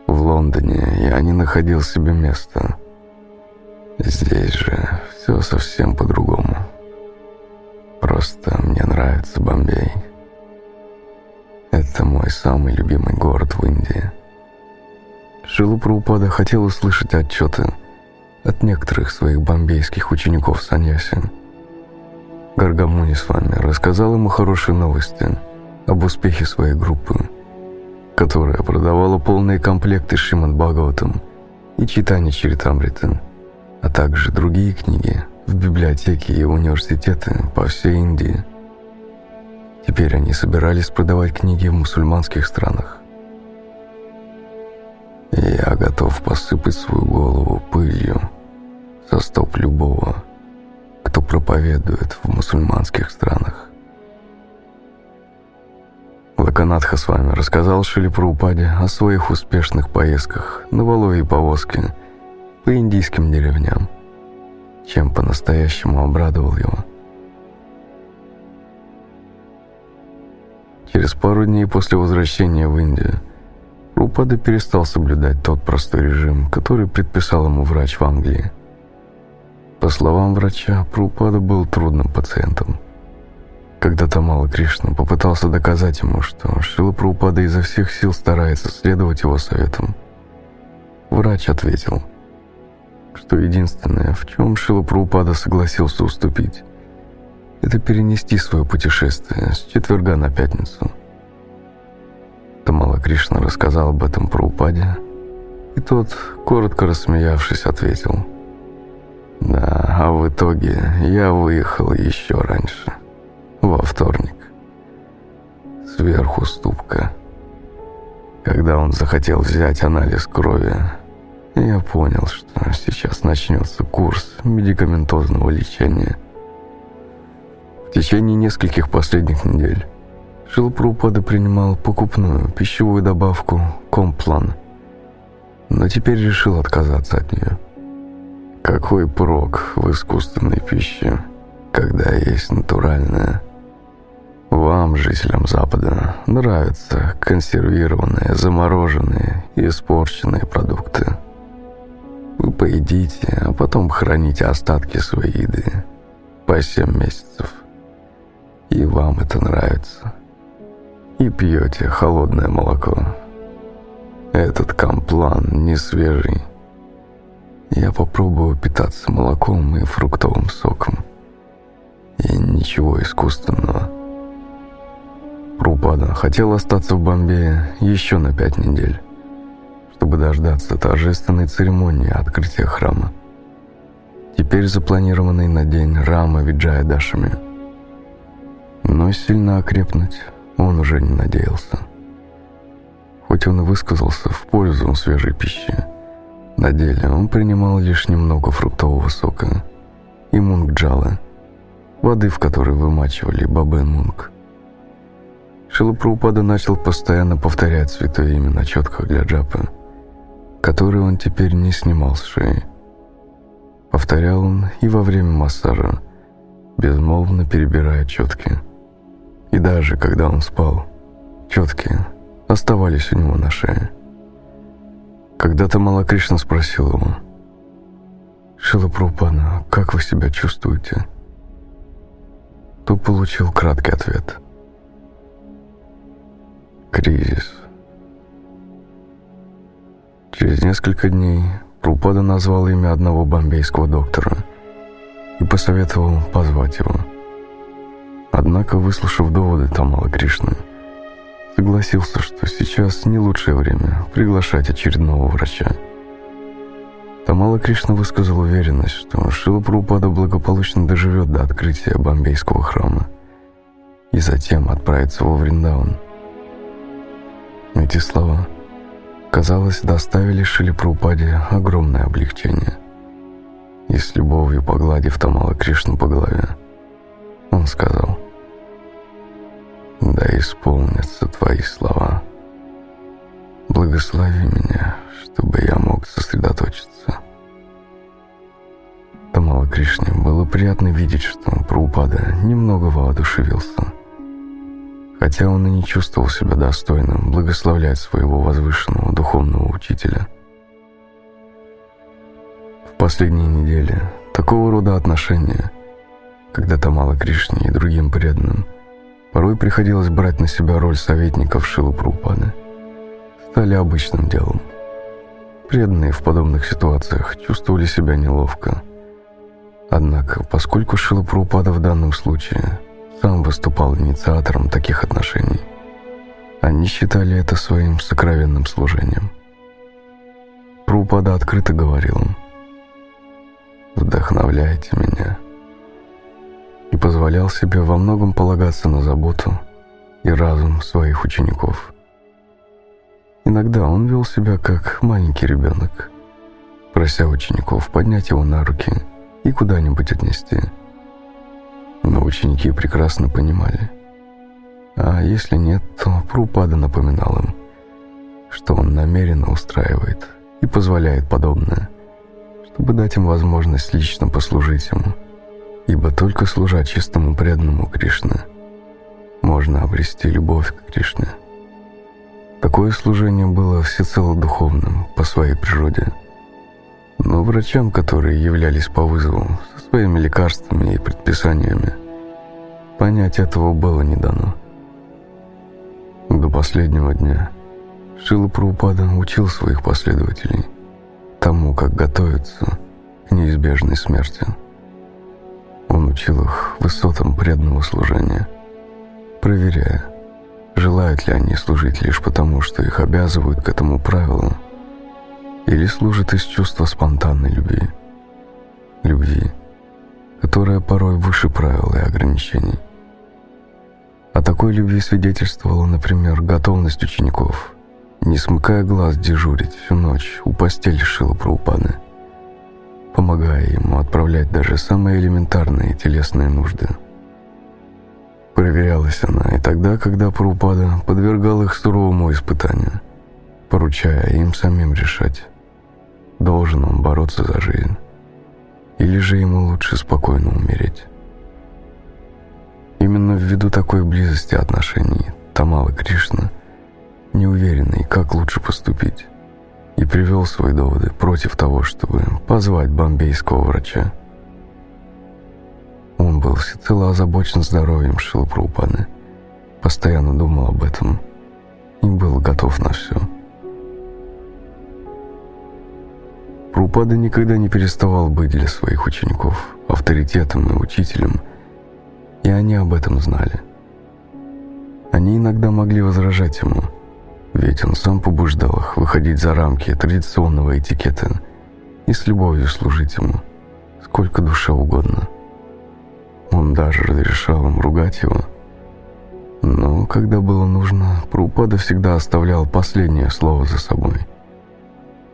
В Лондоне я не находил себе места. Здесь же все совсем по-другому. Просто мне нравится Бомбей. Это мой самый любимый город в Индии. Шилу Прабхупада хотел услышать отчеты от некоторых своих бомбейских учеников Саньяси. Гаргамуни с вами рассказал ему хорошие новости об успехе своей группы, которая продавала полные комплекты Шримад Бхагаватам и читание Чаритамриты, а также другие книги в библиотеки и университеты по всей Индии. Теперь они собирались продавать книги в мусульманских странах. Я готов посыпать свою голову пылью со стоп любого, кто проповедует в мусульманских странах. Лаканатха с вами рассказал Шили Праупаде о своих успешных поездках на воловьей повозке по индийским деревням, чем по-настоящему обрадовал его. Через пару дней после возвращения в Индию Рупада перестал соблюдать тот простой режим, который предписал ему врач в Англии. По словам врача, Прупада был трудным пациентом. Когда Тамала Кришна попытался доказать ему, что Шила Прабхупада изо всех сил старается следовать его советам, врач ответил, что единственное, в чем Шила Прабхупада согласился уступить, это перенести свое путешествие с четверга на пятницу. Тамала Кришна рассказал об этом Прабхупаде, и тот, коротко рассмеявшись, ответил, «Да, а в итоге я выехал еще раньше, во вторник. Сверхуступка. Когда он захотел взять анализ крови, я понял, что сейчас начнется курс медикаментозного лечения. В течение нескольких последних недель Шилпрупада принимал покупную пищевую добавку «Комплан», но теперь решил отказаться от нее. Какой прок в искусственной пище, когда есть натуральная? Вам, жителям Запада, нравятся консервированные, замороженные и испорченные продукты. Вы поедите, а потом храните остатки своей еды по 7 месяцев. И вам это нравится. И пьете холодное молоко. Этот комплан не свежий. Я попробую питаться молоком и фруктовым соком. И ничего искусственного. Прупада хотел остаться в Бомбее еще на пять недель, чтобы дождаться торжественной церемонии открытия храма, теперь запланированной на день Рама Виджая Дашами. Но сильно окрепнуть он уже не надеялся. Хоть он и высказался в пользу свежей пищи, на деле он принимал лишь немного фруктового сока и мунгджалы, воды в которой вымачивали бабен мунг. Шилапраупада начал постоянно повторять святое имя на четках для джапы, которые он теперь не снимал с шеи. Повторял он и во время массажа, безмолвно перебирая четки. И даже когда он спал, четки оставались у него на шее. Когда-то Малакришна спросил его, «Шила Прупана, как вы себя чувствуете?» То получил краткий ответ. Кризис. Через несколько дней Прупада назвал имя одного бомбейского доктора и посоветовал позвать его. Однако, выслушав доводы Тамала Кришны, согласился, что сейчас не лучшее время приглашать очередного врача. Тамала Кришна высказал уверенность, что Шила Прабхупада благополучно доживет до открытия Бомбейского храма и затем отправится во Вриндаван. Эти слова, казалось, доставили Шиле Прабхупаде огромное облегчение. И с любовью погладив Тамала Кришну по голове, он сказал – да исполнятся твои слова. Благослови меня, чтобы я мог сосредоточиться. Тамала Кришне было приятно видеть, что Прабхупада немного воодушевился. Хотя он и не чувствовал себя достойным благословлять своего возвышенного духовного учителя. В последние недели такого рода отношения, когда Тамала Кришне и другим преданным – Порой приходилось брать на себя роль советников Шилы Прупады. Стали обычным делом. Преданные в подобных ситуациях чувствовали себя неловко. Однако, поскольку Шила Прупада в данном случае сам выступал инициатором таких отношений, они считали это своим сокровенным служением. Прупада открыто говорил им «Вдохновляйте меня» и позволял себе во многом полагаться на заботу и разум своих учеников. Иногда он вел себя как маленький ребенок, прося учеников поднять его на руки и куда-нибудь отнести. Но ученики прекрасно понимали. А если нет, то Прупада напоминал им, что он намеренно устраивает и позволяет подобное, чтобы дать им возможность лично послужить ему – ибо только служа чистому преданному Кришне можно обрести любовь к Кришне. Такое служение было всецело духовным по своей природе. Но врачам, которые являлись по вызову со своими лекарствами и предписаниями, понять этого было не дано. До последнего дня Шила Прабхупада учил своих последователей тому, как готовиться к неизбежной смерти. Он учил их высотам преданного служения, проверяя, желают ли они служить лишь потому, что их обязывают к этому правилу, или служат из чувства спонтанной любви. Любви, которая порой выше правил и ограничений. О такой любви свидетельствовала, например, готовность учеников, не смыкая глаз дежурить всю ночь у постели Шила Праупаны, помогая ему отправлять даже самые элементарные телесные нужды. Проверялась она и тогда, когда Праупада подвергал их суровому испытанию, поручая им самим решать, должен он бороться за жизнь, или же ему лучше спокойно умереть. Именно ввиду такой близости отношений Тамала Кришна, неуверенный, как лучше поступить, и привел свои доводы против того, чтобы позвать бомбейского врача. Он был всецело озабочен здоровьем Шилапрупаны, постоянно думал об этом и был готов на все. Прупада никогда не переставал быть для своих учеников авторитетом и учителем, и они об этом знали. Они иногда могли возражать ему, ведь он сам побуждал их выходить за рамки традиционного этикета и с любовью служить ему, сколько душе угодно. Он даже разрешал им ругать его. Но когда было нужно, Прупада всегда оставлял последнее слово за собой,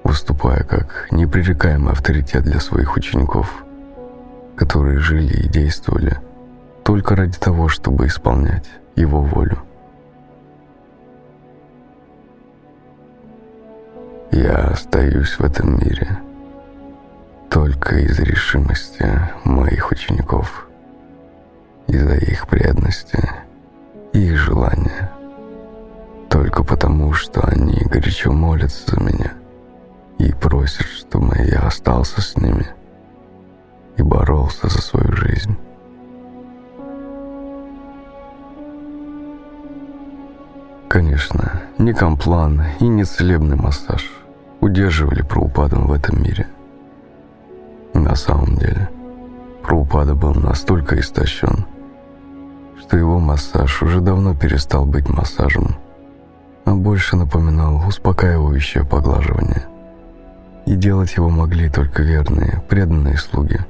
выступая как непререкаемый авторитет для своих учеников, которые жили и действовали – только ради того, чтобы исполнять его волю. Я остаюсь в этом мире только из решимости моих учеников, из-за их преданности и их желания, только потому, что они горячо молятся за меня и просят, чтобы я остался с ними и боролся за свою жизнь. Конечно, ни комплан и ни целебный массаж удерживали Праупаду в этом мире. На самом деле, Праупада был настолько истощен, что его массаж уже давно перестал быть массажем, а больше напоминал успокаивающее поглаживание. И делать его могли только верные, преданные слуги.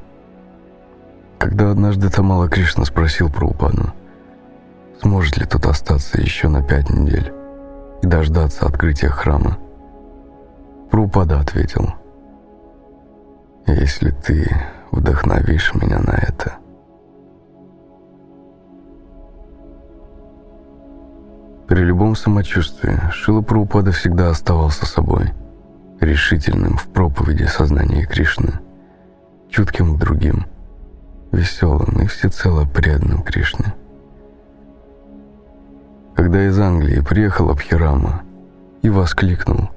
Когда однажды Тамала Кришна спросил Праупаду, сможет ли тут остаться еще на пять недель и дождаться открытия храма. Прупада ответил, «Если ты вдохновишь меня на это». При любом самочувствии Шила Прабхупада всегда оставался собой, решительным в проповеди сознания Кришны, чутким к другим, веселым и всецело преданным Кришне когда из Англии приехал Абхирама и воскликнул.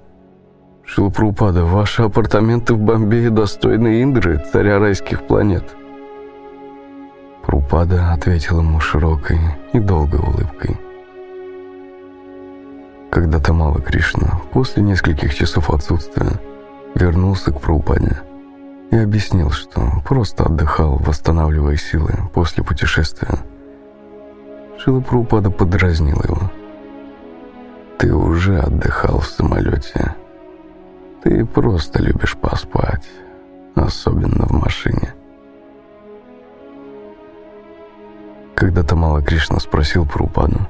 «Шилпрупада, ваши апартаменты в Бомбее достойны Индры, царя райских планет». Прупада ответил ему широкой и долгой улыбкой. Когда Тамала Кришна после нескольких часов отсутствия вернулся к Прупаде и объяснил, что просто отдыхал, восстанавливая силы после путешествия, Шила Прабхупада подразнил его. «Ты уже отдыхал в самолете. Ты просто любишь поспать, особенно в машине». Когда Тамала Кришна спросил Прабхупаду,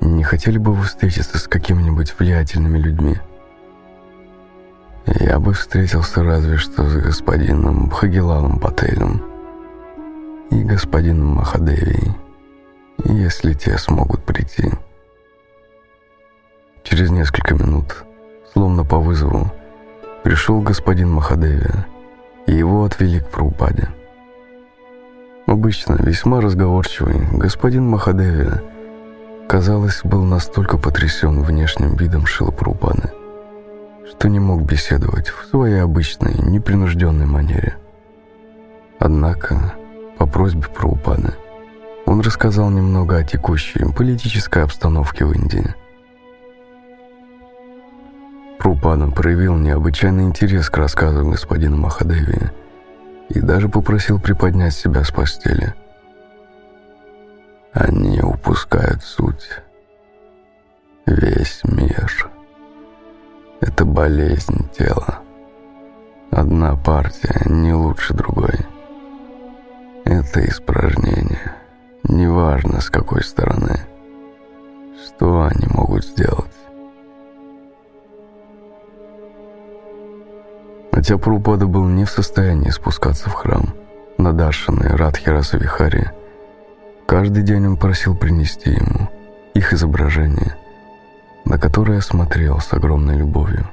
«Не хотели бы вы встретиться с какими-нибудь влиятельными людьми?» «Я бы встретился разве что с господином Бхагилалом Пателем и господином Махадевией» если те смогут прийти. Через несколько минут, словно по вызову, пришел господин Махадеви, и его отвели к Прабхупаде. Обычно весьма разговорчивый господин Махадеви, казалось, был настолько потрясен внешним видом Шила Прабхупады, что не мог беседовать в своей обычной, непринужденной манере. Однако, по просьбе Прабхупады, он рассказал немного о текущей политической обстановке в Индии. Прупада проявил необычайный интерес к рассказам господина Махадеви и даже попросил приподнять себя с постели. Они упускают суть. Весь мир — это болезнь тела. Одна партия не лучше другой. Это испражнение — Неважно, с какой стороны. Что они могут сделать? Хотя Прупада был не в состоянии спускаться в храм, на Даршаны Радхираса Вихари, каждый день он просил принести ему их изображение, на которое смотрел с огромной любовью.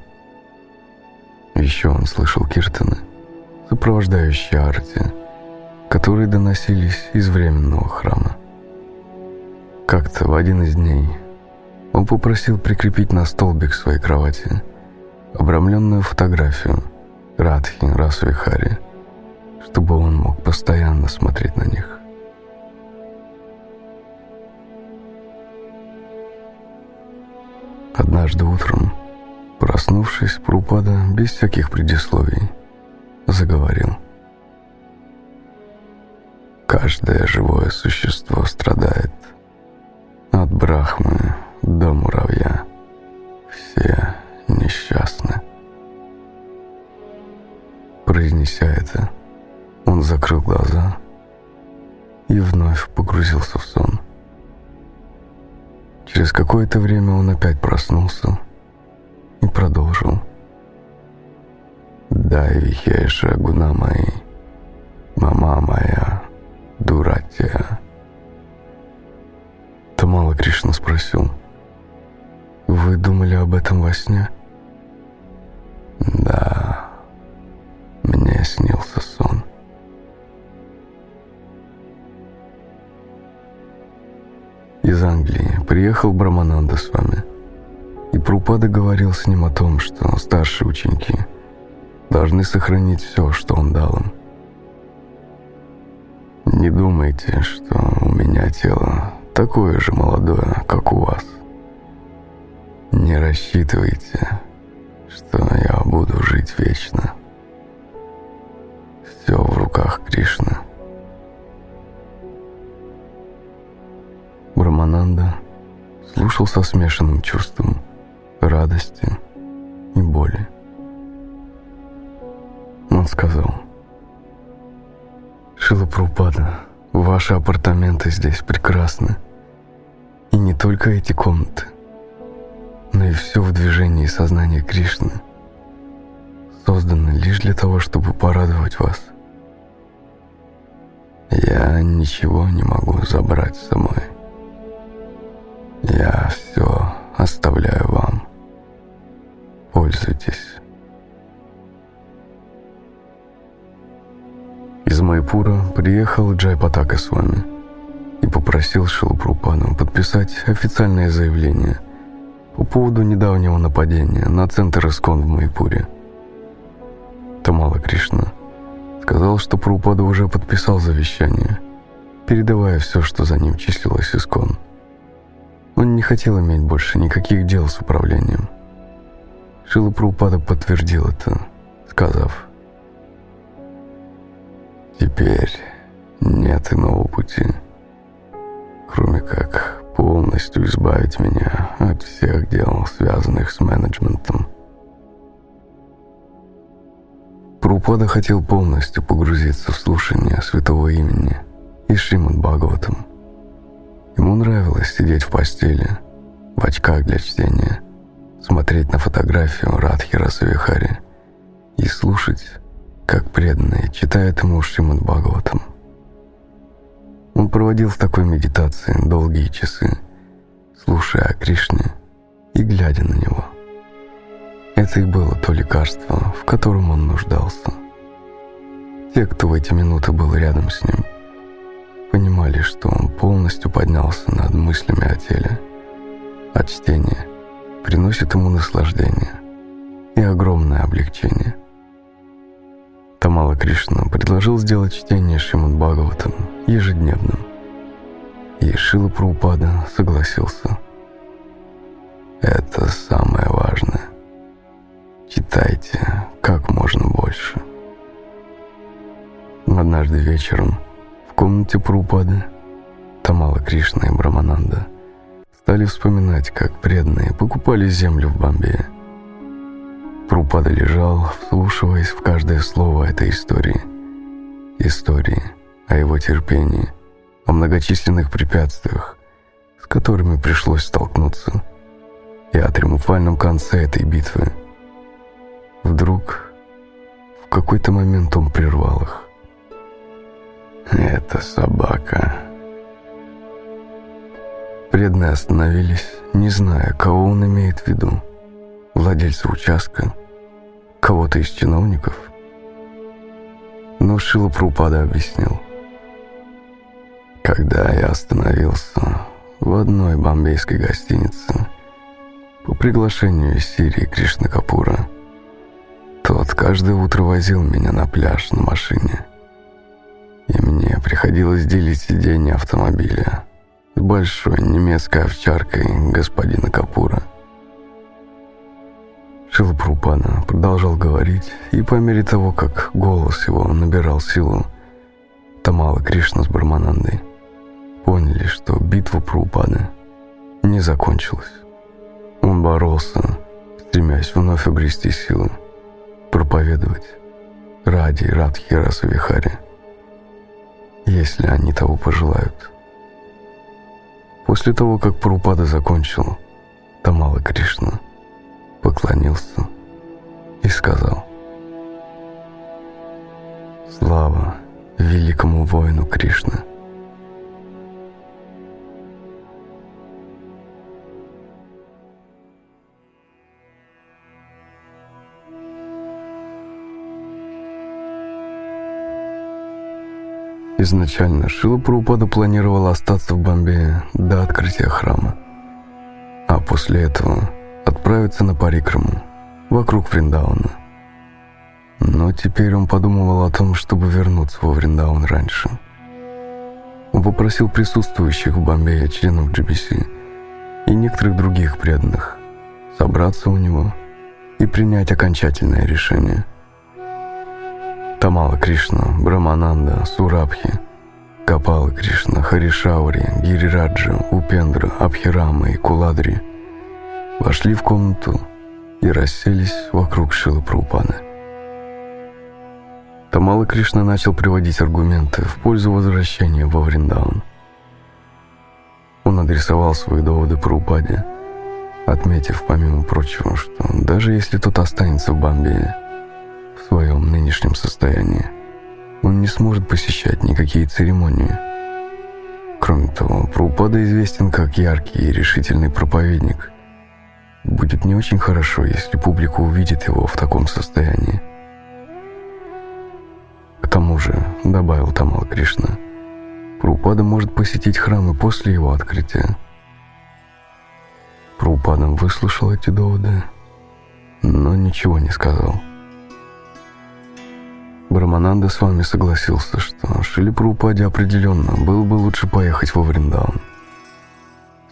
Еще он слышал киртаны, сопровождающие арти, которые доносились из временного храма. Как-то в один из дней он попросил прикрепить на столбик своей кровати обрамленную фотографию Радхи Расвихари, чтобы он мог постоянно смотреть на них. Однажды утром, проснувшись, Прупада без всяких предисловий заговорил – Каждое живое существо страдает. От брахмы до муравья. Все несчастны. Произнеся это, он закрыл глаза и вновь погрузился в сон. Через какое-то время он опять проснулся и продолжил. «Дай вихеша гуна мои, мама моя, Дуратия. Тамала Кришна спросил. Вы думали об этом во сне? Да, мне снился сон. Из Англии приехал Брамананда с вами. И Прупада говорил с ним о том, что старшие ученики должны сохранить все, что он дал им. Не думайте, что у меня тело такое же молодое, как у вас. Не рассчитывайте, что я буду жить вечно. Все в руках Кришны. Брамананда слушал со смешанным чувством радости и боли. Он сказал, Шилапрупада, ваши апартаменты здесь прекрасны. И не только эти комнаты, но и все в движении сознания Кришны создано лишь для того, чтобы порадовать вас. Я ничего не могу забрать с собой. Я все оставляю вам. Пользуйтесь. Из Майпура приехал Джай Патака с вами и попросил Шилупрупану подписать официальное заявление по поводу недавнего нападения на центр Искон в Майпуре. Тамала Кришна сказал, что Прупада уже подписал завещание, передавая все, что за ним числилось Искон. Он не хотел иметь больше никаких дел с управлением. Шила Прупада подтвердил это, сказав – Теперь нет иного пути, кроме как полностью избавить меня от всех дел, связанных с менеджментом. Прупада хотел полностью погрузиться в слушание святого имени и Шримад Бхагаватам. Ему нравилось сидеть в постели, в очках для чтения, смотреть на фотографию Радхи Расавихари и слушать как преданный читает ему Шримад Бхагаватам. Он проводил в такой медитации долгие часы, слушая о Кришне и глядя на него. Это и было то лекарство, в котором он нуждался. Те, кто в эти минуты был рядом с ним, понимали, что он полностью поднялся над мыслями о теле, а чтение приносит ему наслаждение и огромное облегчение – Тамала Кришна предложил сделать чтение Шримад Бхагаватам ежедневным. И Шила Праупада согласился. Читайте как можно больше. Однажды вечером в комнате Прупады Тамала Кришна и Брамананда стали вспоминать, как преданные покупали землю в Бомбее. Прупада лежал, вслушиваясь в каждое слово этой истории. Истории о его терпении, о многочисленных препятствиях, с которыми пришлось столкнуться, и о триумфальном конце этой битвы. Вдруг, в какой-то момент он прервал их. «Это собака». Преданные остановились, не зная, кого он имеет в виду. Владельца участка, кого-то из чиновников. Но Шила Прупада объяснил. Когда я остановился в одной бомбейской гостинице по приглашению Сирии Кришна Капура, тот каждое утро возил меня на пляж на машине. И мне приходилось делить сиденье автомобиля с большой немецкой овчаркой господина Капура. Шилпрупана продолжал говорить, и по мере того, как голос его набирал силу, Тамала Кришна с Барманандой поняли, что битва Прупаны не закончилась. Он боролся, стремясь вновь обрести силу, проповедовать ради Радхи Расавихари, если они того пожелают. После того, как Прупада закончил, Тамала Кришна поклонился и сказал «Слава великому воину Кришны!» Изначально Шила Прабхупада планировал остаться в Бомбее до открытия храма, а после этого отправиться на Парикраму вокруг Вриндауна. Но теперь он подумывал о том, чтобы вернуться во Вриндаун раньше. Он попросил присутствующих в Бомбее членов GBC и некоторых других преданных собраться у него и принять окончательное решение – Тамала Кришна, Брамананда, Сурабхи, Капала Кришна, Харишаури, Гирираджа, Упендра, Абхирама и Куладри вошли в комнату и расселись вокруг Шилы Прупаны. Тамала Кришна начал приводить аргументы в пользу возвращения во Вриндаун. Он адресовал свои доводы Прупаде, отметив, помимо прочего, что даже если тот останется в Бомбее, в своем нынешнем состоянии, он не сможет посещать никакие церемонии. Кроме того, Праупада известен как яркий и решительный проповедник. Будет не очень хорошо, если публика увидит его в таком состоянии. К тому же, добавил Тамал Кришна, Праупада может посетить храм и после его открытия. Праупада выслушал эти доводы, но ничего не сказал. Брамананда с вами согласился, что Шили Прабхупаде определенно было бы лучше поехать во Вриндаун.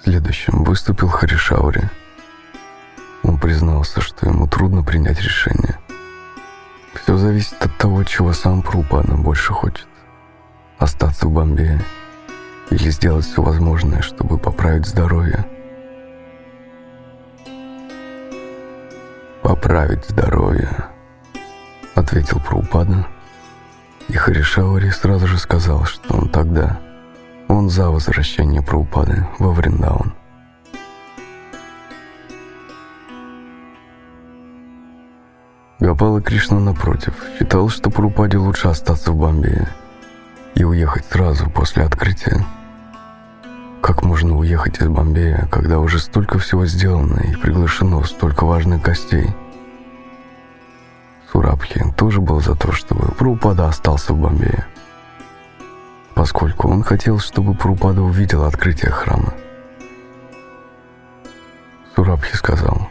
Следующим выступил Харишаури. Он признался, что ему трудно принять решение. Все зависит от того, чего сам Прабхупада больше хочет. Остаться в Бомбее или сделать все возможное, чтобы поправить здоровье. Поправить здоровье — ответил Праупада. И Харишаури сразу же сказал, что он тогда, он за возвращение Праупады во Вриндаун. Гапала Кришна, напротив, считал, что Прупаде лучше остаться в Бомбее и уехать сразу после открытия. Как можно уехать из Бомбея, когда уже столько всего сделано и приглашено столько важных гостей – Сурабхи тоже был за то, чтобы Прупада остался в Бомбее, поскольку он хотел, чтобы Прупада увидел открытие храма. Сурабхи сказал,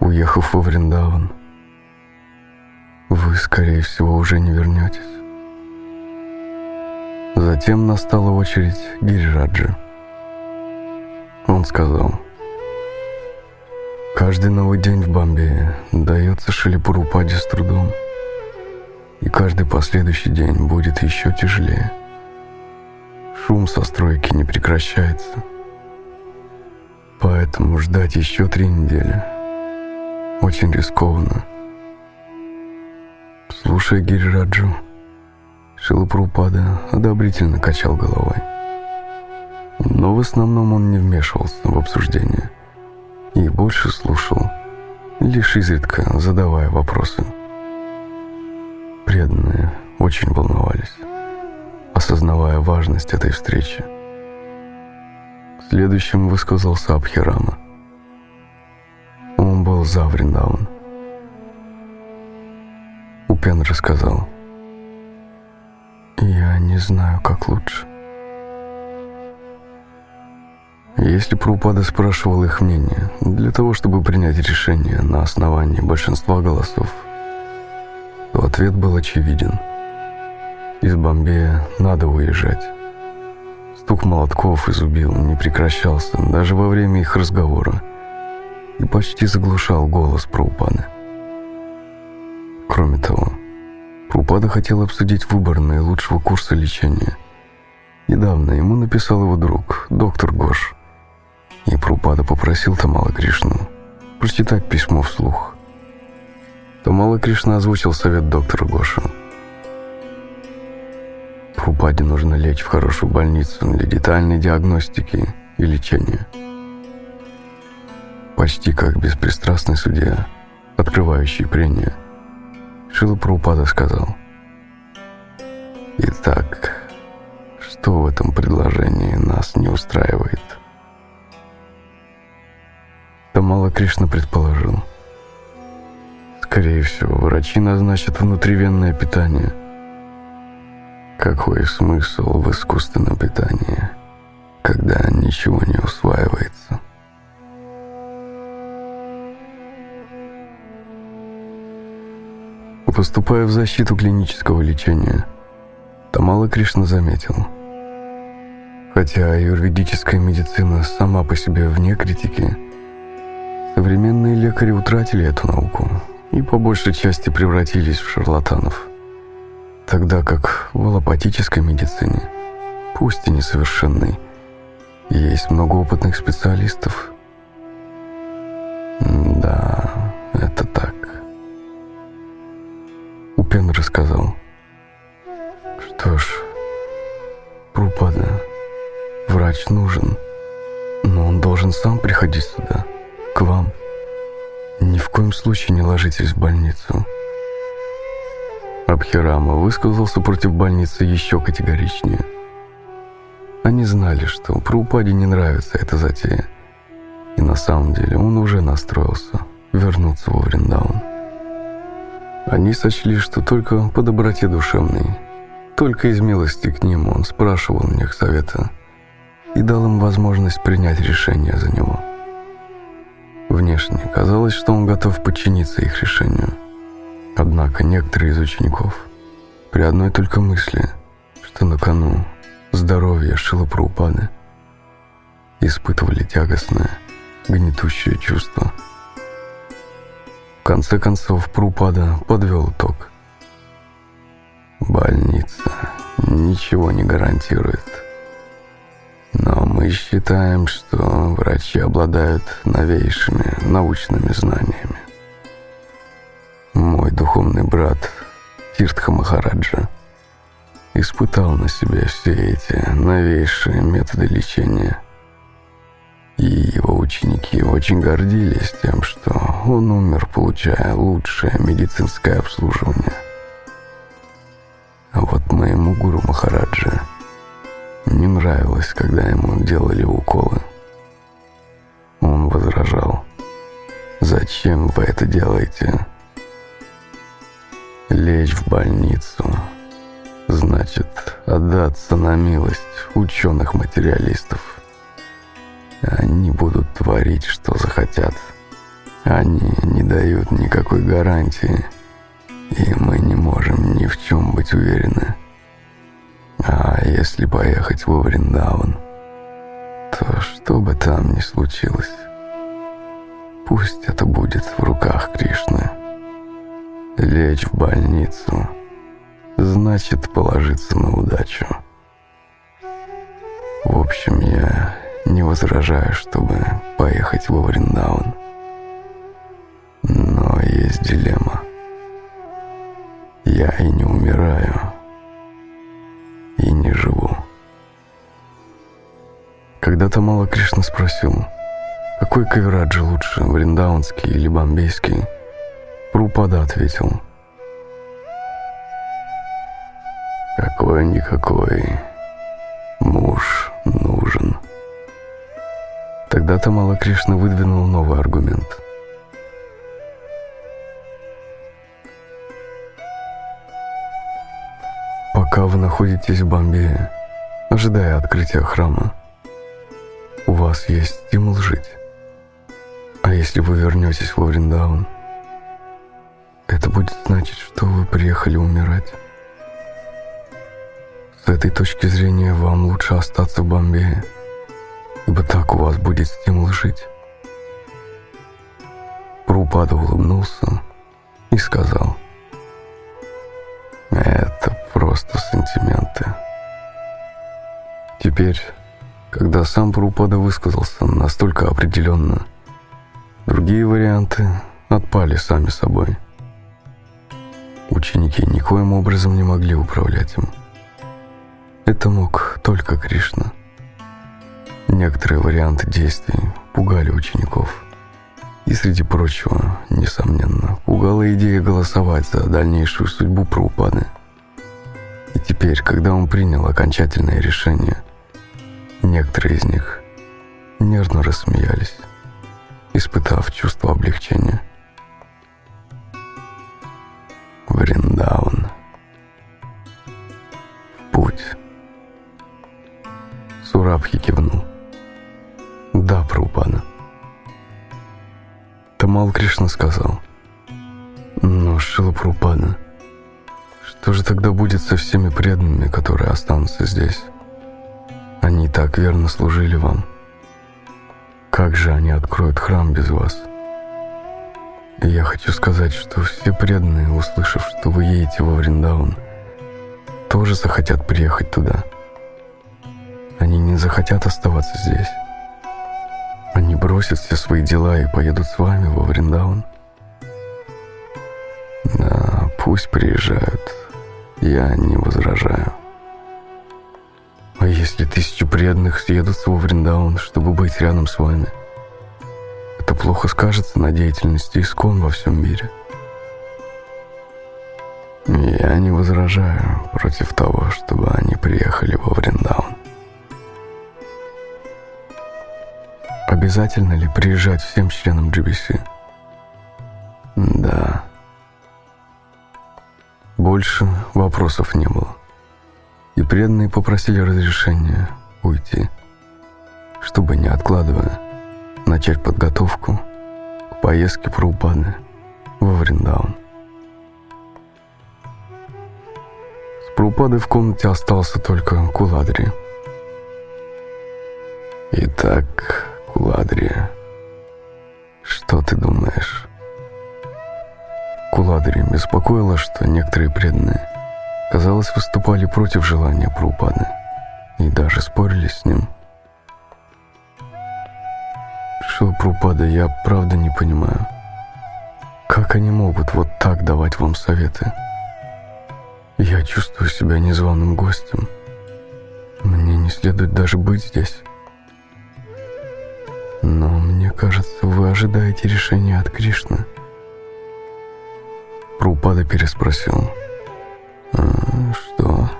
«Уехав во Вриндаван, вы, скорее всего, уже не вернетесь». Затем настала очередь Гирираджи. Он сказал, «Каждый новый день в Бомбее дается Шилипурупаде с трудом, и каждый последующий день будет еще тяжелее. Шум со стройки не прекращается, поэтому ждать еще три недели очень рискованно. Слушая Гирираджу, Шилапрупада одобрительно качал головой. Но в основном он не вмешивался в обсуждение и больше слушал, лишь изредка задавая вопросы. Преданные очень волновались, осознавая важность этой встречи. Следующим высказался Абхирама. Он был за Вриндаун. Упен рассказал. «Я не знаю, как лучше». Если Прупада спрашивал их мнение для того, чтобы принять решение на основании большинства голосов, то ответ был очевиден. Из Бомбея надо уезжать. Стук молотков и зубил не прекращался даже во время их разговора и почти заглушал голос Прупады. Кроме того, Прупада хотел обсудить выбор наилучшего курса лечения. Недавно ему написал его друг, доктор Гош, и Прупада попросил Тамала Кришну прочитать письмо вслух. Тамала Кришна озвучил совет доктора Гоша. Прупаде нужно лечь в хорошую больницу для детальной диагностики и лечения. Почти как беспристрастный судья, открывающий прения, Шила Прупада сказал. Итак, что в этом предложении нас не устраивает? Тамала Кришна предположил. Скорее всего, врачи назначат внутривенное питание. Какой смысл в искусственном питании, когда ничего не усваивается? Выступая в защиту клинического лечения, Тамала Кришна заметил. Хотя аюрведическая медицина сама по себе вне критики – Современные лекари утратили эту науку и по большей части превратились в шарлатанов. Тогда как в аллопатической медицине, пусть и несовершенной, есть много опытных специалистов. Да, это так. Упен рассказал. Что ж, Прупада, врач нужен, но он должен сам приходить сюда к вам. Ни в коем случае не ложитесь в больницу. Абхирама высказался против больницы еще категоричнее. Они знали, что Праупаде не нравится эта затея. И на самом деле он уже настроился вернуться во Вриндаун. Они сочли, что только по доброте душевной, только из милости к ним он спрашивал у них совета и дал им возможность принять решение за него. Внешне казалось, что он готов подчиниться их решению. Однако некоторые из учеников при одной только мысли, что на кону здоровье Шилапраупады, испытывали тягостное, гнетущее чувство. В конце концов, Прупада подвел итог. Больница ничего не гарантирует. Мы считаем, что врачи обладают новейшими научными знаниями. Мой духовный брат Тиртха Махараджа испытал на себе все эти новейшие методы лечения. И его ученики очень гордились тем, что он умер, получая лучшее медицинское обслуживание. А вот моему гуру Махараджа не нравилось, когда ему делали уколы. Он возражал. «Зачем вы это делаете?» «Лечь в больницу значит отдаться на милость ученых-материалистов. Они будут творить, что захотят. Они не дают никакой гарантии, и мы не можем ни в чем быть уверены. А если поехать во Вриндаван, то что бы там ни случилось, пусть это будет в руках Кришны. Лечь в больницу значит положиться на удачу. В общем, я не возражаю, чтобы поехать во Вриндаун. Но есть дилемма. Я и не умираю, и не живу. Когда-то Мала Кришна спросил, какой кавираджи лучше, вриндаунский или бомбейский? Прупада ответил, какой-никакой муж нужен. Тогда Тамала Кришна выдвинул новый аргумент. Пока вы находитесь в Бомбее, ожидая открытия храма, у вас есть стимул жить. А если вы вернетесь во Вриндаун, это будет значить, что вы приехали умирать. С этой точки зрения вам лучше остаться в Бомбее, ибо так у вас будет стимул жить. Прупада улыбнулся и сказал, «Это просто сантименты». Теперь, когда сам Прупада высказался настолько определенно, другие варианты отпали сами собой. Ученики никоим образом не могли управлять им. Это мог только Кришна. Некоторые варианты действий пугали учеников. И среди прочего, несомненно, пугала идея голосовать за дальнейшую судьбу Праупады. И теперь, когда он принял окончательное решение, некоторые из них нервно рассмеялись, испытав чувство облегчения. Вриндаун. Путь. Сурабхи кивнул. «Да, Прабхупада». Тамал Кришна сказал. «Но, Шила Прабхупада, что же тогда будет со всеми преданными, которые останутся здесь? Они так верно служили вам. Как же они откроют храм без вас?» И я хочу сказать, что все преданные, услышав, что вы едете во Вриндаун, тоже захотят приехать туда – они не захотят оставаться здесь. Они бросят все свои дела и поедут с вами во Вриндаун. Да, пусть приезжают. Я не возражаю. А если тысячи преданных съедутся во Вриндаун, чтобы быть рядом с вами, это плохо скажется на деятельности искон во всем мире. Я не возражаю против того, чтобы они приехали во Вриндаун. Обязательно ли приезжать всем членам GBC? Больше вопросов не было. И преданные попросили разрешения уйти, чтобы, не откладывая, начать подготовку к поездке Праупады во Вриндаун. С Праупадой в комнате остался только Куладри. Итак, Куладри, что ты думаешь? Куладри беспокоило, что некоторые преданные, казалось, выступали против желания Прупады и даже спорили с ним. Что, Прупада, я правда не понимаю. Как они могут вот так давать вам советы? Я чувствую себя незваным гостем. Мне не следует даже быть здесь. Но мне кажется, вы ожидаете решения от Кришны. Прупада переспросил. «А, что?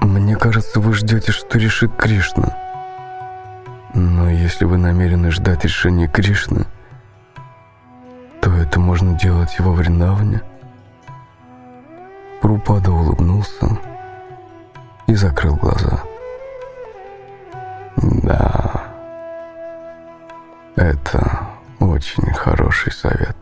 Мне кажется, вы ждете, что решит Кришна. Но если вы намерены ждать решения Кришны, то это можно делать его в Риндавне. Прупада улыбнулся и закрыл глаза. Да, это очень хороший совет.